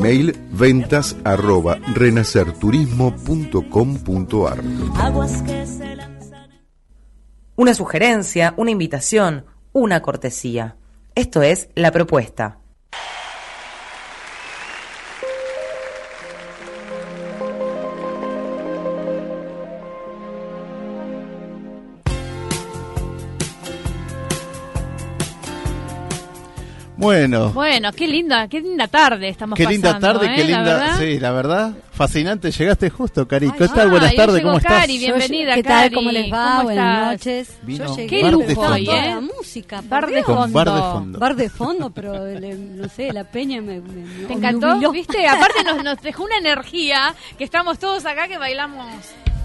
Email ventas arroba renacerturismo.com.ar aguas que se lanzan. Una sugerencia, una invitación, una cortesía. Esto es la propuesta. Bueno, Bueno, qué linda, qué linda tarde estamos qué linda pasando, tarde, ¿eh? qué La linda. verdad. Sí, la verdad, fascinante. Llegaste justo, Cari. ¿Qué tal? Buenas hoy tardes, ¿cómo estás? Cari, bienvenida, ¿Qué tal? Cari. ¿Cómo les va? ¿Cómo Buenas noches. Vino Yo llegué Qué bar lujo hoy, ¿eh? la música. Bar de Dios. Con fondo. bar de fondo. Bar de fondo, pero le- no sé, la peña me, me- me ¿Te encantó? obnubiló. ¿Viste? Aparte nos, nos dejó una energía que estamos todos acá que bailamos.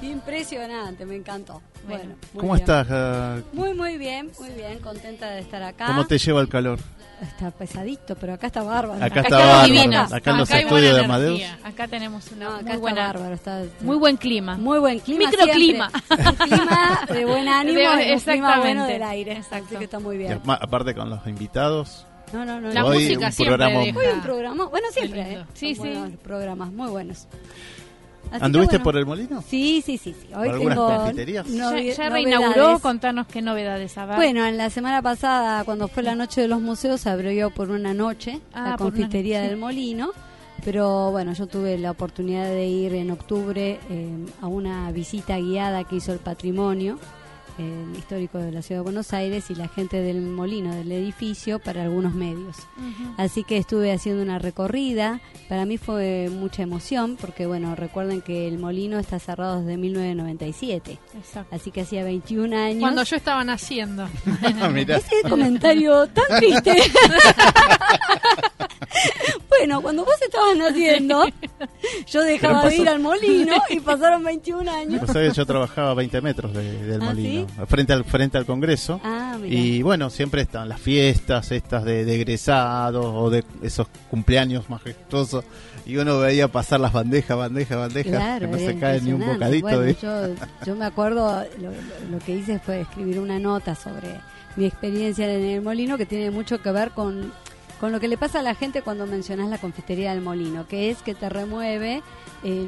Impresionante, me encantó. Bueno, muy ¿Cómo bien. estás? ah, Muy, muy bien, muy bien, contenta de estar acá. ¿Cómo te lleva el calor? Está pesadito, pero acá está bárbaro. Acá está estamos bárbaro. divinos. Acá en los estudios de Amadeus. Acá tenemos una No, acá muy está buena, bárbaro. Está, está- muy buen clima. muy buen clima. Microclima. Un clima de buen ánimo, De- y un clima exactamente. bueno del aire. Exacto. Así que está muy bien. aparte con los invitados. No, no, no. La. Hoy música un siempre programa- deja- Hoy un programa, bueno, siempre. ¿eh? Sí, sí. programas, muy buenos. Así ¿Anduviste bueno. por el molino? Sí, sí, sí, sí. Hoy ¿Algunas tengo confiterías? ya reinauguró, contanos qué novedades habrá. Bueno, en la semana pasada, cuando fue la noche de los museos, se abrió por una noche Ah, la confitería noche. del Molino. Pero bueno, yo tuve la oportunidad de ir en octubre eh, a una visita guiada que hizo el patrimonio eh, histórico de la ciudad de Buenos Aires y la gente del molino del edificio para algunos medios. Así que estuve haciendo una recorrida. Para mí fue mucha emoción porque, bueno, recuerden que el molino está cerrado desde 1997. Exacto. Así que hacía 21 años. Cuando yo estaba naciendo. Mirá. Ese comentario tan triste. bueno, cuando vos estabas naciendo, yo dejaba de ir al molino y pasaron 21 años. Que yo trabajaba a 20 metros de- del ¿Ah, molino, frente al frente al Congreso. Ah. Y bueno, siempre están las fiestas estas de, de egresados o de esos cumpleaños majestuosos. Y uno veía pasar las bandejas, bandejas, bandejas, Claro, que no se cae ni un bocadito. Bueno, de- yo, yo me acuerdo, lo, lo- lo que hice fue escribir una nota sobre mi experiencia en el molino que tiene mucho que ver con, con lo que le pasa a la gente cuando mencionas la confitería del molino, que es que te remueve eh,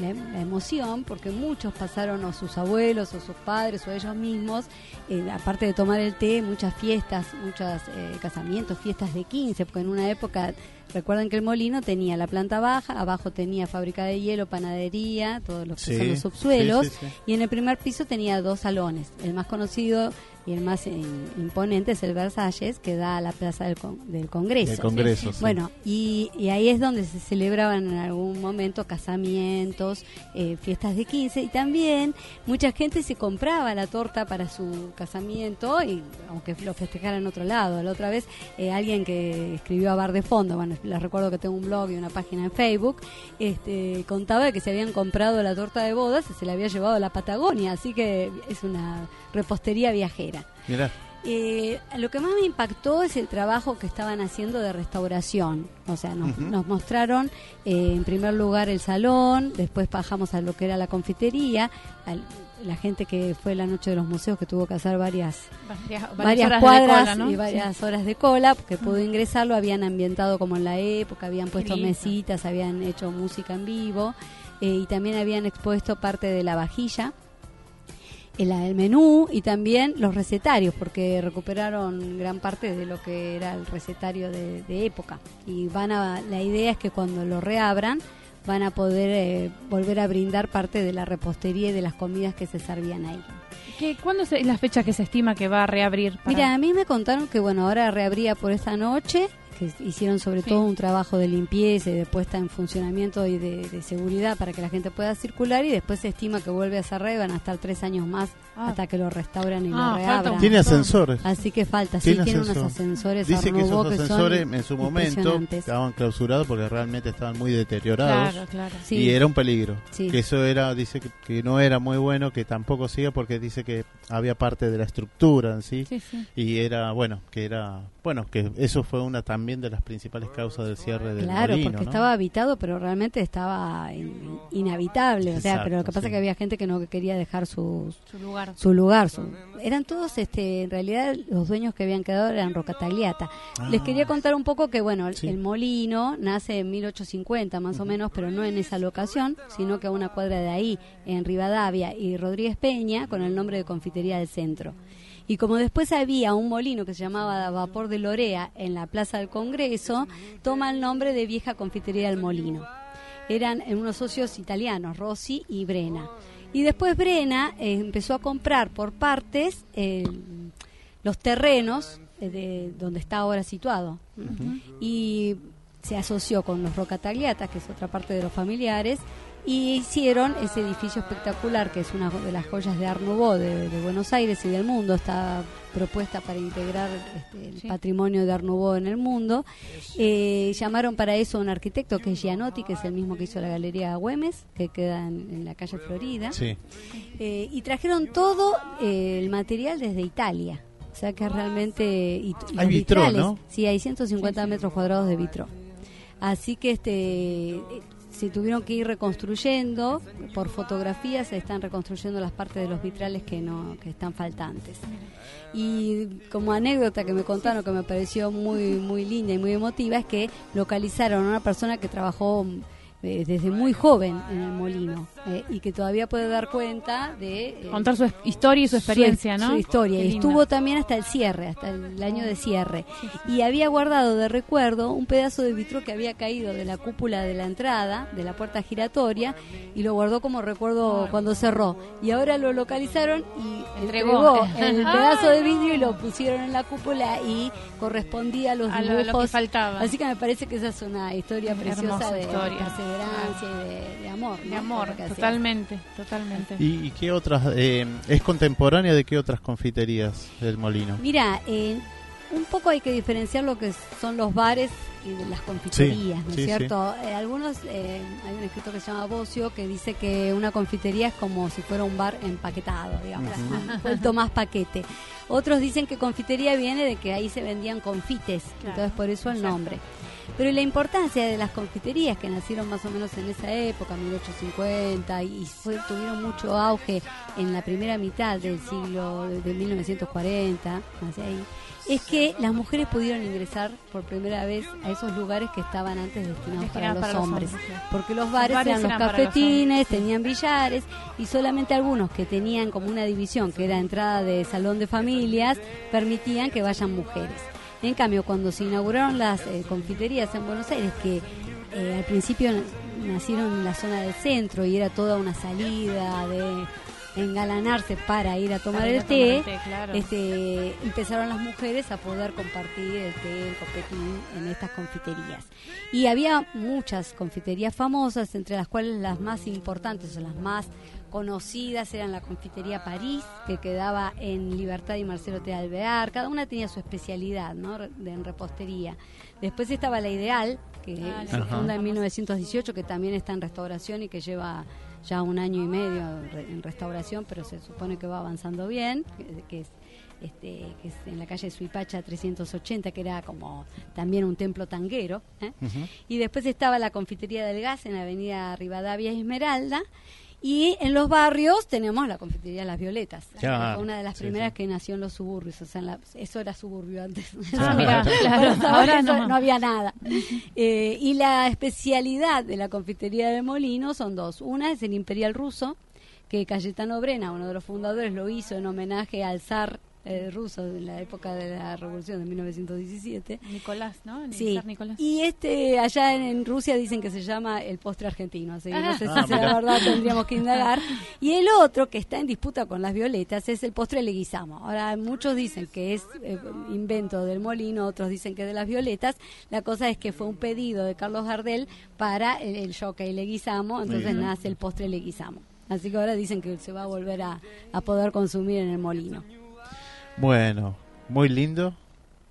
la, la emoción, porque muchos pasaron, o sus abuelos, o sus padres, o ellos mismos, eh, aparte de tomar el té, muchas fiestas, muchos eh, casamientos, fiestas de 15, porque en una época Recuerden que el molino tenía la planta baja, abajo tenía fábrica de hielo, panadería, todos los que son los subsuelos, sí, sí, sí. y en el primer piso tenía dos salones. El más conocido y el más eh, imponente es el Versalles, que da a la plaza del, con- del Congreso. Del Congreso. Bueno, y, y ahí es donde se celebraban en algún momento casamientos, eh, fiestas de 15, y también mucha gente se compraba la torta para su casamiento, y aunque lo festejara en otro lado. La otra vez eh, alguien que escribió a Bar de Fondo, bueno, les recuerdo que tengo un blog y una página en Facebook, este, contaba que se habían comprado la torta de bodas y se la había llevado a la Patagonia, así que es una repostería viajera. Mirá. Eh, lo que más me impactó es el trabajo que estaban haciendo de restauración. O sea, nos, mostraron eh, en primer lugar el salón, después bajamos a lo que era la confitería, al- la gente que fue la noche de los museos que tuvo que hacer varias Varias, cuadras cola, ¿no? y varias Sí. horas de cola porque pudo ingresar, lo habían ambientado como en la época, habían puesto mesitas, habían hecho música en vivo eh, y también habían expuesto parte de la vajilla el, el menú y también los recetarios, porque recuperaron gran parte de lo que era el recetario de, de época. Y van a, la idea es que cuando lo reabran van a poder eh, volver a brindar parte de la repostería y de las comidas que se servían ahí. ¿Qué, ¿Cuándo es la fecha que se estima que va a reabrir? para- Mira, a mí me contaron que bueno, ahora reabría por esta noche, que hicieron sobre todo un trabajo de limpieza y de puesta en funcionamiento y de, de seguridad para que la gente pueda circular y después se estima que vuelve a cerrar y van a estar tres años más Ah. hasta que lo restauran y Ah, lo falta reabran. Tiene ascensores. Así que falta, sí, tiene unos ascensor. ascensores Dice que esos ascensores en su momento estaban clausurados porque realmente estaban muy deteriorados. Claro, claro. Y Sí. era un peligro. Sí. Que eso era, dice que, que no era muy bueno, que tampoco siga porque dice que había parte de la estructura en sí. Sí, sí. Y era, bueno, que era, bueno, que eso fue una también de las principales causas del cierre del Claro, molino, porque ¿no? estaba habitado, pero realmente estaba in- inhabitable. O sea, pero lo que pasa sí. es que había gente que no quería dejar su, Su lugar. su lugar. su- eran todos, este, en realidad, los dueños que habían quedado eran Rocatagliata. Les quería contar un poco que, bueno, el- Sí. el molino nace en 1850 más o menos, pero no en esa locación, sino que a una cuadra de ahí, en Rivadavia y Rodríguez Peña, con el nombre de Confitería del Centro. Y como después había un molino que se llamaba Vapor de Lorea en la Plaza del Congreso, toma el nombre de Vieja Confitería del Molino. Eran unos socios italianos, Rossi y Brena. Y después Brena eh, empezó a comprar por partes eh, los terrenos eh, de donde está ahora situado. Y se asoció con los Rocatagliatas, que es otra parte de los familiares, y hicieron ese edificio espectacular, que es una de las joyas de Art Nouveau de, de Buenos Aires y del mundo. Está propuesta para integrar este, el patrimonio de Art Nouveau en el mundo. Eh, llamaron para eso a un arquitecto que es Gianotti, que es el mismo que hizo la Galería Güemes, que queda en, en la calle Florida. Sí. Eh, y trajeron todo eh, el material desde Italia. O sea que realmente... Y, y Hay vitró, vitrales, ¿no? Sí, hay 150 metros cuadrados de vitro. Así que este eh, se tuvieron que ir reconstruyendo por fotografías se están reconstruyendo las partes de los vitrales que no que están faltantes. Y como anécdota que me contaron que me pareció muy muy linda y muy emotiva es que localizaron a una persona que trabajó eh, desde muy joven en el molino eh, y que todavía puede dar cuenta de eh, Contar su historia y su experiencia, ¿no? su historia y estuvo también hasta el cierre hasta el año de cierre y había guardado de recuerdo un pedazo de vitro que había caído de la cúpula de la entrada de la puerta giratoria y lo guardó como recuerdo cuando cerró y ahora lo localizaron y Entregó. entregó el pedazo de vidrio y lo pusieron en la cúpula y correspondía a los A lo- lo que dibujos faltaba. así que me parece que esa es una historia preciosa Hermosa de historia. perseverancia y de, de amor De ¿no? amor, totalmente, totalmente. ¿Y, y qué otras? eh, ¿Es contemporánea de qué otras confiterías del molino? Mira, eh, un poco hay que diferenciar lo que son los bares y de las confiterías, ¿no es sí, cierto? Eh, algunos, eh, hay un escritor que se llama Bocio que dice que una confitería es como si fuera un bar empaquetado, digamos, Ujú. vuelto más paquete. Otros dicen que confitería viene de que ahí se vendían confites, entonces por eso el nombre. Pero la importancia de las confiterías que nacieron más o menos en esa época, 1850, y fue, tuvieron mucho auge en la primera mitad del siglo de 1940, hacia ahí, es que las mujeres pudieron ingresar por primera vez a esos lugares que estaban antes destinados para los para los hombres. Porque los Los bares, eran los eran los cafetines, tenían billares y solamente algunos que tenían como una división que era entrada de salón de familias permitían que vayan mujeres. En cambio, cuando se inauguraron las eh, confiterías en Buenos Aires, que eh, al principio nacieron en la zona del centro y era toda una salida de engalanarse para ir a tomar ir el a tomar té, el té, claro. este, empezaron las mujeres a poder compartir el té, el copetín en estas confiterías. Y había muchas confiterías famosas, entre las cuales las más importantes o las más conocidas eran la confitería París, que quedaba en Libertad y Marcelo T. Alvear, cada una tenía su especialidad ¿no? De, en repostería. Después estaba la Ideal, que Ah, se funda en famosa. 1918, que también está en restauración y que lleva ya un año y medio en restauración, pero se supone que va avanzando bien, que, es este, que es en la calle Suipacha 380, que era como también un templo tanguero. ¿eh? Y después estaba la confitería del gas en la avenida Rivadavia y Esmeralda. Y en los barrios tenemos la confitería Las Violetas, Ya, una de las sí, primeras que nació en los suburbios, o sea, en la- eso era suburbio antes. Ah, mira, claro, Pero ahora no había nada. Eh, y la especialidad de la confitería de Molino son dos. Una es el Imperial Ruso, que Cayetano Brena, uno de los fundadores, lo hizo en homenaje al zar eh, ruso en la época de la revolución de 1917. Nicolás, ¿no? El Sí. Nicolás. Y este allá en, en Rusia dicen que se llama el postre argentino, así que Ah. no sé si Ah, será mira. verdad, tendríamos que indagar. Y el otro que está en disputa con las violetas es el postre leguizamo. Ahora muchos dicen que es eh, invento del molino, otros dicen que de las violetas. La cosa es que fue un pedido de Carlos Gardel para el, el jockey leguizamo, entonces nace el postre leguizamo. Así que ahora dicen que se va a volver a, a poder consumir en el molino. Bueno, muy lindo,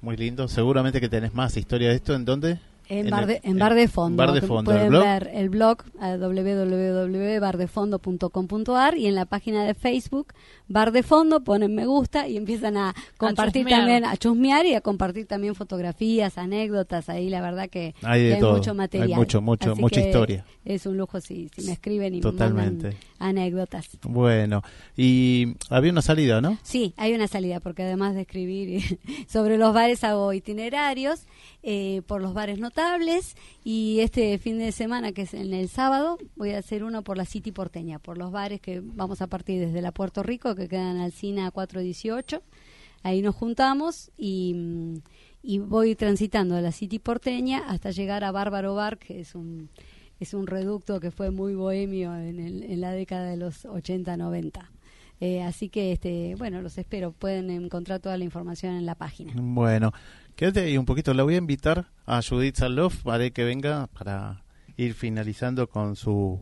muy lindo. Seguramente que tenés más historia de esto. ¿En dónde? En, bar, de, en bar de fondo. Bar de fondo, Pueden el blog. ver el blog www.bardefondo.com.ar y en la página de Facebook, Bar de Fondo, ponen me gusta y empiezan a compartir también, a chusmear y a compartir también fotografías, anécdotas. Ahí la verdad que Hay que mucho material. Hay mucho, mucho, Así mucha historia. Es un lujo si, si me escriben y me Totalmente. mandan anécdotas. Bueno, y había una salida, ¿no? Sí, hay una salida, porque además de escribir sobre los bares hago itinerarios eh, por los bares notables y este fin de semana, que es en el sábado, voy a hacer uno por la City porteña, por los bares que vamos a partir desde la Puerto Rico, que quedan al Alcina 418. Ahí nos juntamos y, y voy transitando de la City porteña hasta llegar a Bárbaro Bar, que es un, es un reducto que fue muy bohemio en, el- en la década de los 80-90. Eh, así que, este, bueno, los espero. Pueden encontrar toda la información en la página. Bueno, quédate ahí un poquito. La voy a invitar a Judith Salof para que venga para ir finalizando con su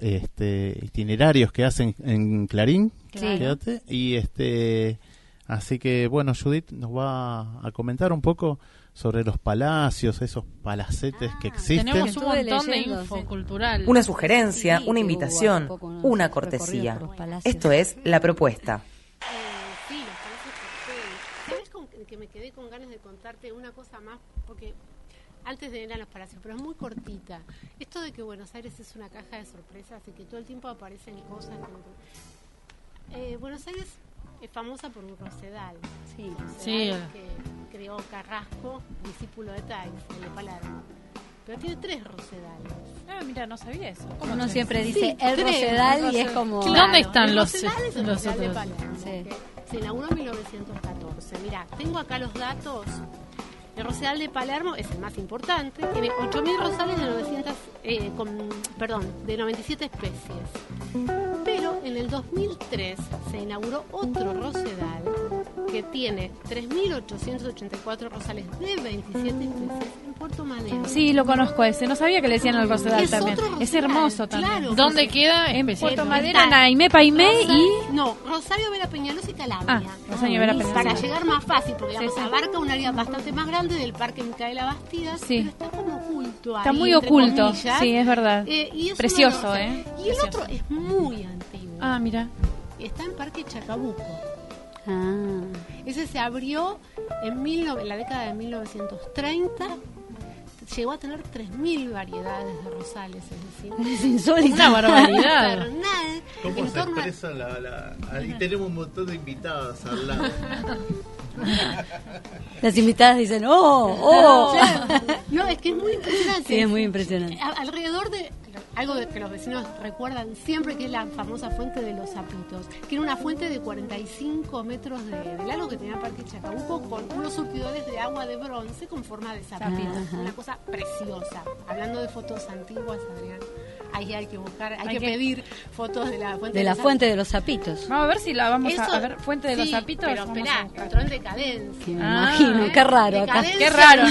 este itinerarios que hacen en Clarín. Claro. Quédate. Y este así que bueno, Judith nos va a comentar un poco sobre los palacios, esos palacetes que existen. Tenemos un montón de info sí. cultural. Una sugerencia, Sí, una invitación, unos una cortesía. Esto es La Propuesta. Eh, sí, los palacios porteños. ¿Sabes con que- me quedé con ganas de contarte una cosa más? Porque antes de ir a los palacios, pero es muy cortita. Esto de que Buenos Aires es una caja de sorpresas y que todo el tiempo aparecen cosas. que- Eh, Buenos Aires es famosa por un rosedal. Sí. Sí. Rosedal que creó Carrasco, discípulo de Tais, el de Palermo. Pero tiene tres rosedales. Ah, mira, no sabía eso. Uno siempre dice Sí, el tres, Rosedal el y es como... Claro, ¿Dónde están el los- es el los Rosedal de otros? Palermo, Sí. que se inauguró en 1914. Mira, tengo acá los datos. El Rosedal de Palermo es el más importante. Tiene 8.000 rosales de 900, eh, con, perdón, de 97 especies. Pero en el 2003 se inauguró otro Rosedal que tiene 3.884 rosales de 27 especies en Puerto Madero. Sí, lo conozco ese. No sabía que le decían al Rosedal Es también. otro Es hermoso también. claro. ¿Dónde queda? En Puerto Está Madera, Naimé, Paimé y... No, Rosario Vera Peñalosa y Calabria. Ah, Rosario Vera Peñalosa. Para llegar más fácil, porque digamos, sí. abarca un área bastante más grande del Parque Micaela Bastidas, Sí. pero está como oculto Está ahí, muy entre oculto. comillas. Sí, es verdad. Eh, y es Precioso, ¿eh? Y el Precioso. otro es muy antiguo. Ah, mira. Está en Parque Chacabuco. Ah, Ese se abrió en, mil en la década de 1930. Llegó a tener 3.000 variedades de rosales, es decir, es insólito. Una barbaridad. ¿Cómo en se torno a- expresa la, la- Ahí tenemos un montón de invitadas al lado. Las invitadas dicen, oh, oh. No, es que es muy impresionante. Sí, es muy impresionante. Alrededor de algo de que los vecinos recuerdan siempre que es la famosa fuente de los zapitos, que era una fuente de 45 metros de, de largo que tenía Parque Chacabuco con unos surtidores de agua de bronce con forma de zapito. Una cosa preciosa. Hablando de fotos antiguas, Adrián, ahí hay que buscar, hay, Hay que, que- pedir fotos de la fuente De la los fuente de los zapitos. Vamos a ver si la vamos Eso- a, a ver. Fuente de los zapitos. Pero esperá, entró en decadencia. Me Ah, imagino, qué raro acá. Qué raro,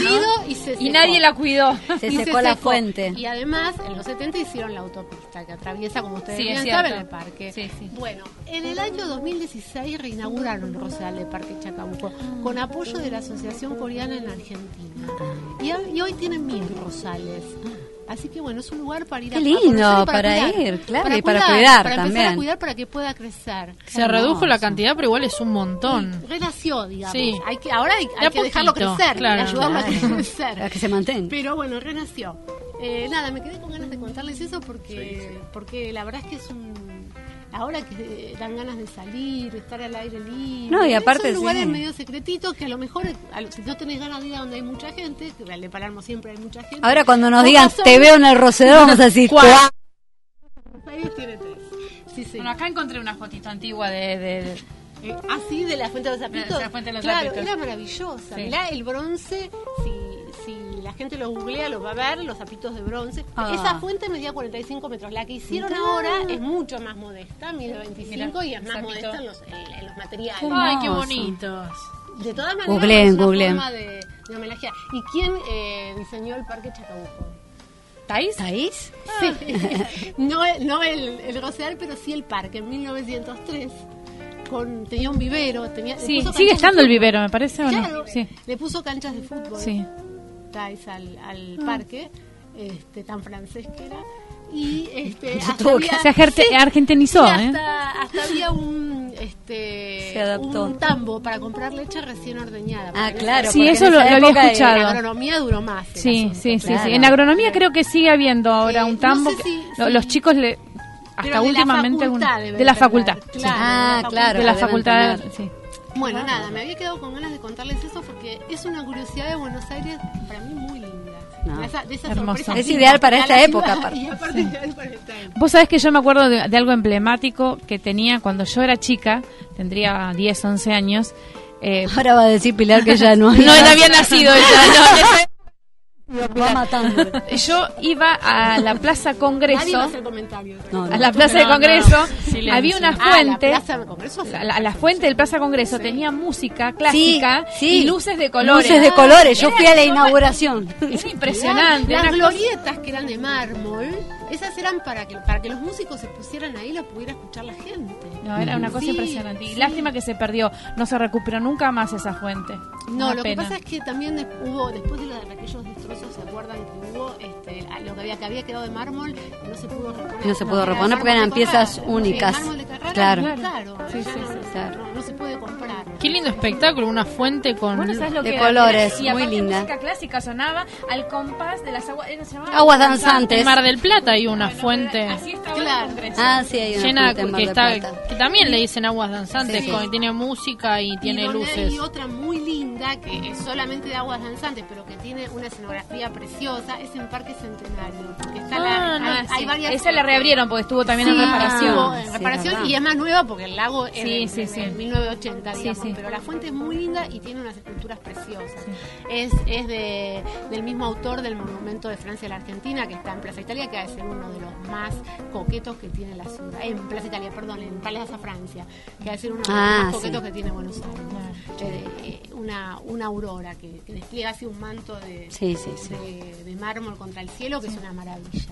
Y, se Y secó. nadie la cuidó. Se Y secó la secó. fuente. Y además, en los 70 hicieron la autopista que atraviesa, como ustedes Sí, bien saben, el parque. Sí, sí. Bueno, en el año 2016 reinauguraron el Rosedal de Parque Chacabuco con apoyo de la Asociación Coreana en Argentina. Y hoy tienen mil rosales. Así que bueno, es un lugar para ir Qué a, a lindo, y para cuidar. ir, claro, y para cuidar para empezar también. a cuidar para que pueda crecer. Se redujo la cantidad, pero igual es un montón. Renació, digamos. Sí. Hay que, ahora hay, que dejarlo crecer, claro. y ayudarlo a crecer. Para que se mantenga. Pero bueno, renació. Eh, nada, me quedé con ganas de contarles eso porque, porque la verdad es que es un... Ahora que eh, dan ganas de salir, estar al aire libre. No, y aparte, Son lugares sí. medio secretitos que a lo mejor, a lo- si no tenés ganas de ir a donde hay mucha gente, que en Palermo siempre hay mucha gente. Ahora cuando nos digan, razón, te veo en el Rosedor, vamos a decir, tiene tres. Sí, sí. Bueno, acá encontré una fotito antigua de... de- de- Eh, ah, sí, de la Fuente de los Zapitos. De la Fuente de los claro, Zapitos. era maravillosa. Sí. Mirá, el bronce, si la gente lo googlea, lo va a ver, los zapitos de bronce. Ah. Esa fuente medía 45 metros. La que hicieron ahora es mucho más modesta, mide 25 Mirá, y es más zapito. modesta en los, en- en los materiales. Qué Ay, qué bonitos. De todas maneras, Googleen, es una googleen. forma de, de homenajear. ¿Y quién eh, diseñó el Parque Chacabuco? ¿Taís? ¿Taís? Sí. no el- no el, el pero sí el parque en 1903. Con, tenía un vivero, tenía, Sí, sigue estando el vivero, me parece, ¿o no? Sí. le puso canchas de fútbol. Sí. Tais al, al parque, este, tan francés que era. Y este, Se hasta tuvo que- había- Se agerte- argentinizó, sí, ¿eh? hasta, hasta había un, este, Se adaptó. un tambo para comprar leche recién ordeñada. Ah, en claro. Sí, eso en lo- lo había escuchado. La agronomía duró más. Sí, asunto, sí, sí, claro. sí. En agronomía creo que sigue habiendo ahora Eh, un no tambo. sé que- si- Los chicos le. Pero Hasta de la últimamente. facultad de la facultad. sí. Ah, de la claro. De la facultad. Sí. Bueno, nada, me había quedado con ganas de contarles eso porque es una curiosidad de Buenos Aires para mí muy linda. No. De esa- de esas Hermoso. sorpresas Es ideal para esta época, ciudad aparte. Y aparte ideal para esta época. Vos sabés que yo me acuerdo de, de algo emblemático que tenía cuando yo era chica, tendría 10, 11 años. eh, Ahora va a decir Pilar que ya no. no, no había nacido ella, no, Va matando. Yo iba a la Plaza Nadie Congreso, hacer comentarios. No, no. a la Plaza de No, no, Congreso, silencio. había una Ah, la fuente. Plaza del Congreso. La, la- la fuente del Plaza Congreso tenía música clásica sí. y luces de colores. Luces de colores. Yo Era- fui a la inauguración. Era impresionante. Las glorietas que eran de mármol, esas eran para que, para que los músicos se pusieran ahí y los pudiera escuchar la gente. No, era una cosa Sí, impresionante. Y sí. lástima que se perdió. No se recuperó nunca más esa fuente. No, Una lo pena. que pasa es que también de- hubo, después de, la- de aquellos destrozos, ¿se acuerdan que hubo este, lo que había, que había quedado de mármol? No se pudo reponer. No se pudo reponer porque eran piezas únicas. Claro. caro. Sí, sí, sí, claro. no- no se puede comprar. Qué lindo espectáculo, una fuente con... Bueno, ¿sabes lo De que colores? Y muy linda. música clásica sonaba al compás de las aguas. ¿eh, no se llamaba? Aguas danzantes. En Mar del Plata hay una Bueno, fuente Así estaba Claro. Ah, sí, hay una llena fuente en Mar que del está Plata. que también le dicen aguas danzantes, Sí. con- tiene música y tiene y donde luces. hay otra muy linda que es solamente de aguas danzantes, pero que tiene una escenografía preciosa, es en Parque Centenario. Porque está la, Ah, no, hay, hay Sí. varias. Esa la reabrieron porque estuvo también en reparación. en reparación y es más nueva porque el lago es de, sí, de- sí. de 1980, Sí, digamos. Pero la fuente es muy linda y tiene unas esculturas preciosas. Es, es de, del mismo autor del monumento de Francia a la Argentina que está en Plaza Italia, que ha de ser uno de los más coquetos que tiene la ciudad. En Plaza Italia, perdón, en Plaza Francia, que ha de ser uno de los Ah, más coquetos que tiene Buenos Aires. Eh, eh, una, una aurora que, que despliega así un manto de, Sí, sí, sí. de, de mármol contra el cielo, que es una maravilla.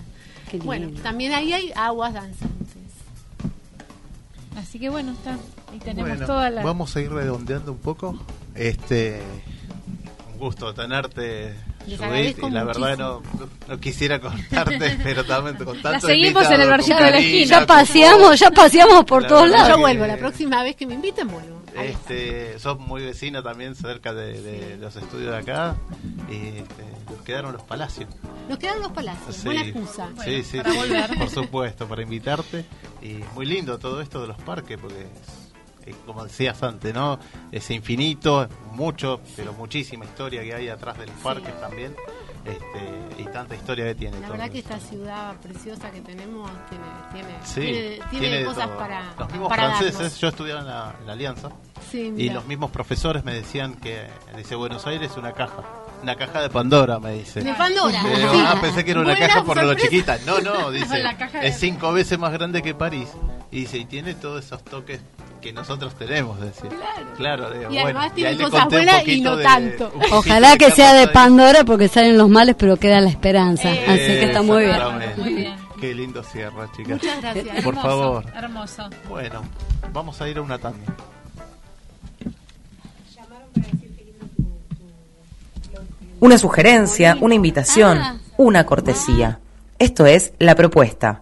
Qué Bueno, lindo. también ahí hay aguas danzantes. Así que bueno, está. Y tenemos Bueno, toda la. vamos a ir redondeando un poco. Este, un gusto tenerte, Judith, y la verdad no, no quisiera contarte, pero también con tanto seguimos en el con de la esquina. Ya paseamos, ya paseamos por La todos lados. Yo vuelvo, la próxima vez que me inviten vuelvo. Este, sos muy vecino también cerca de, de los estudios de acá y este, nos quedaron los palacios. Nos quedan los palacios, Sí, buena excusa. sí, sí, para volver. por supuesto, para invitarte. Y muy lindo todo esto de los parques, porque como decías antes, ¿no? Es infinito, mucho, pero muchísima historia que hay atrás de los parques también. Este, y tanta historia que tiene. La verdad que esta ciudad preciosa que tenemos tiene, tiene, Sí, tiene, tiene tiene de cosas todo. para, Los mismos para franceses, darnos. yo estudiaba en la, en la Alianza, Sí, y los mismos profesores me decían que, dice Buenos Aires una caja, una caja de Pandora, me dice. De Pandora. Sí. ah, pensé que era una Buena caja por lo chiquita. No, no, dice, es cinco veces más grande que París. Y dice, y tiene todos esos toques que nosotros tenemos, decir. Claro. digo, Y bueno, además tiene cosas buenas y no de- tanto. Ojalá que sea de. Pandora porque salen los males pero queda la esperanza. Así que está muy bien. Muy bien. Qué lindo cierra, chicas. Muchas gracias. Por Hermoso, favor. Hermoso. Bueno, vamos a ir a una tanda. Una sugerencia, una invitación, una cortesía. Esto es La Propuesta.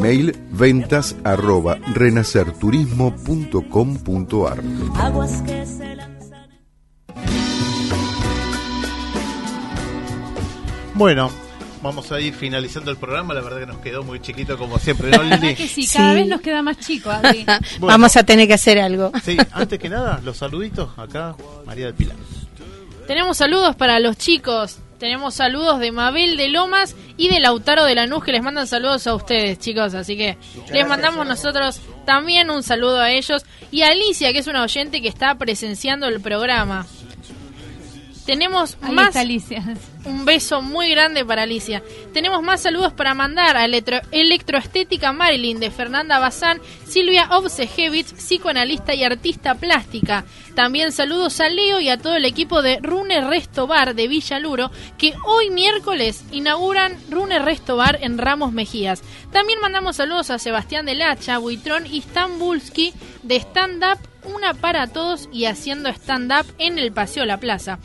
Email ventas arroba renacerturismo.com.ar Aguas que se lanzan. Bueno, vamos a ir finalizando el programa. La verdad que nos quedó muy chiquito como siempre, ¿no, Lili? que sí, cada vez nos queda más chico, Adri. Bueno. Vamos a tener que hacer algo. Sí, antes que nada, los saluditos acá, María del Pilar. Tenemos saludos para los chicos. Tenemos saludos de Mabel de Lomas y de Lautaro de Lanús que les mandan saludos a ustedes, chicos. Así que les mandamos nosotros también un saludo a ellos. Y a Alicia, que es una oyente que está presenciando el programa. Tenemos Ahí más. está Alicia. Un beso muy grande para Alicia. Tenemos más saludos para mandar a Electro- Electroestética Marilyn de Fernanda Bazán, Silvia Obsejevich, psicoanalista y artista plástica. También saludos a Leo y a todo el equipo de Rune Resto Bar de Villa Luro, que hoy miércoles inauguran Rune Resto Bar en Ramos Mejías. También mandamos saludos a Sebastián del Hacha, Buitrón y Stambulski de Stand Up, una para todos y haciendo stand up en el Paseo La Plaza.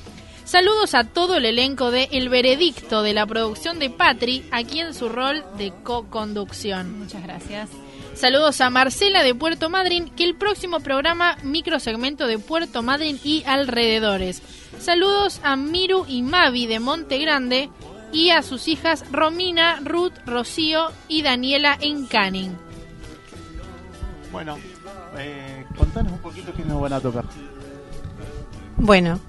Saludos a todo el elenco de El Veredicto de la producción de Patri, aquí en su rol de co-conducción. Muchas gracias. Saludos a Marcela de Puerto Madryn, que el próximo programa microsegmento de Puerto Madryn y alrededores. Saludos a Miru y Mavi de Monte Grande y a sus hijas Romina, Ruth, Rocío y Daniela en Canning. Bueno, eh, contanos un poquito qué nos van a tocar. Bueno,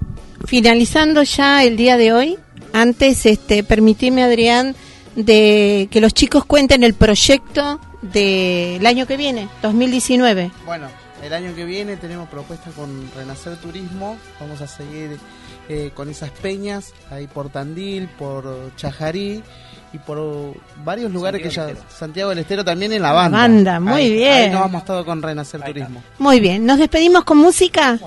finalizando ya el día de hoy, antes este permitime Adrián de que los chicos cuenten el proyecto del año que viene, 2019. Bueno, el año que viene tenemos propuestas con Renacer Turismo. Vamos a seguir eh, con esas peñas ahí por Tandil, por Chajarí y por varios lugares que ya. Santiago del Estero también en la banda. banda, muy Ahí- bien. Ahí nos vamos todo con Renacer Turismo. Muy bien, nos despedimos con música.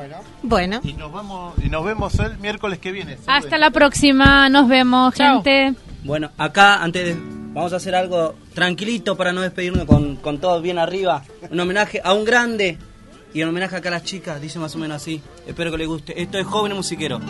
Bueno. Y nos, vamos, y nos vemos el miércoles que viene. Hasta la próxima, nos vemos, Chao. gente. Bueno, acá antes de, vamos a hacer algo tranquilito para no despedirnos con, con todo bien arriba. Un homenaje a un grande y un homenaje acá a las chicas, dice más o menos así. Espero que les guste. Esto es Jóvenes Musiqueros.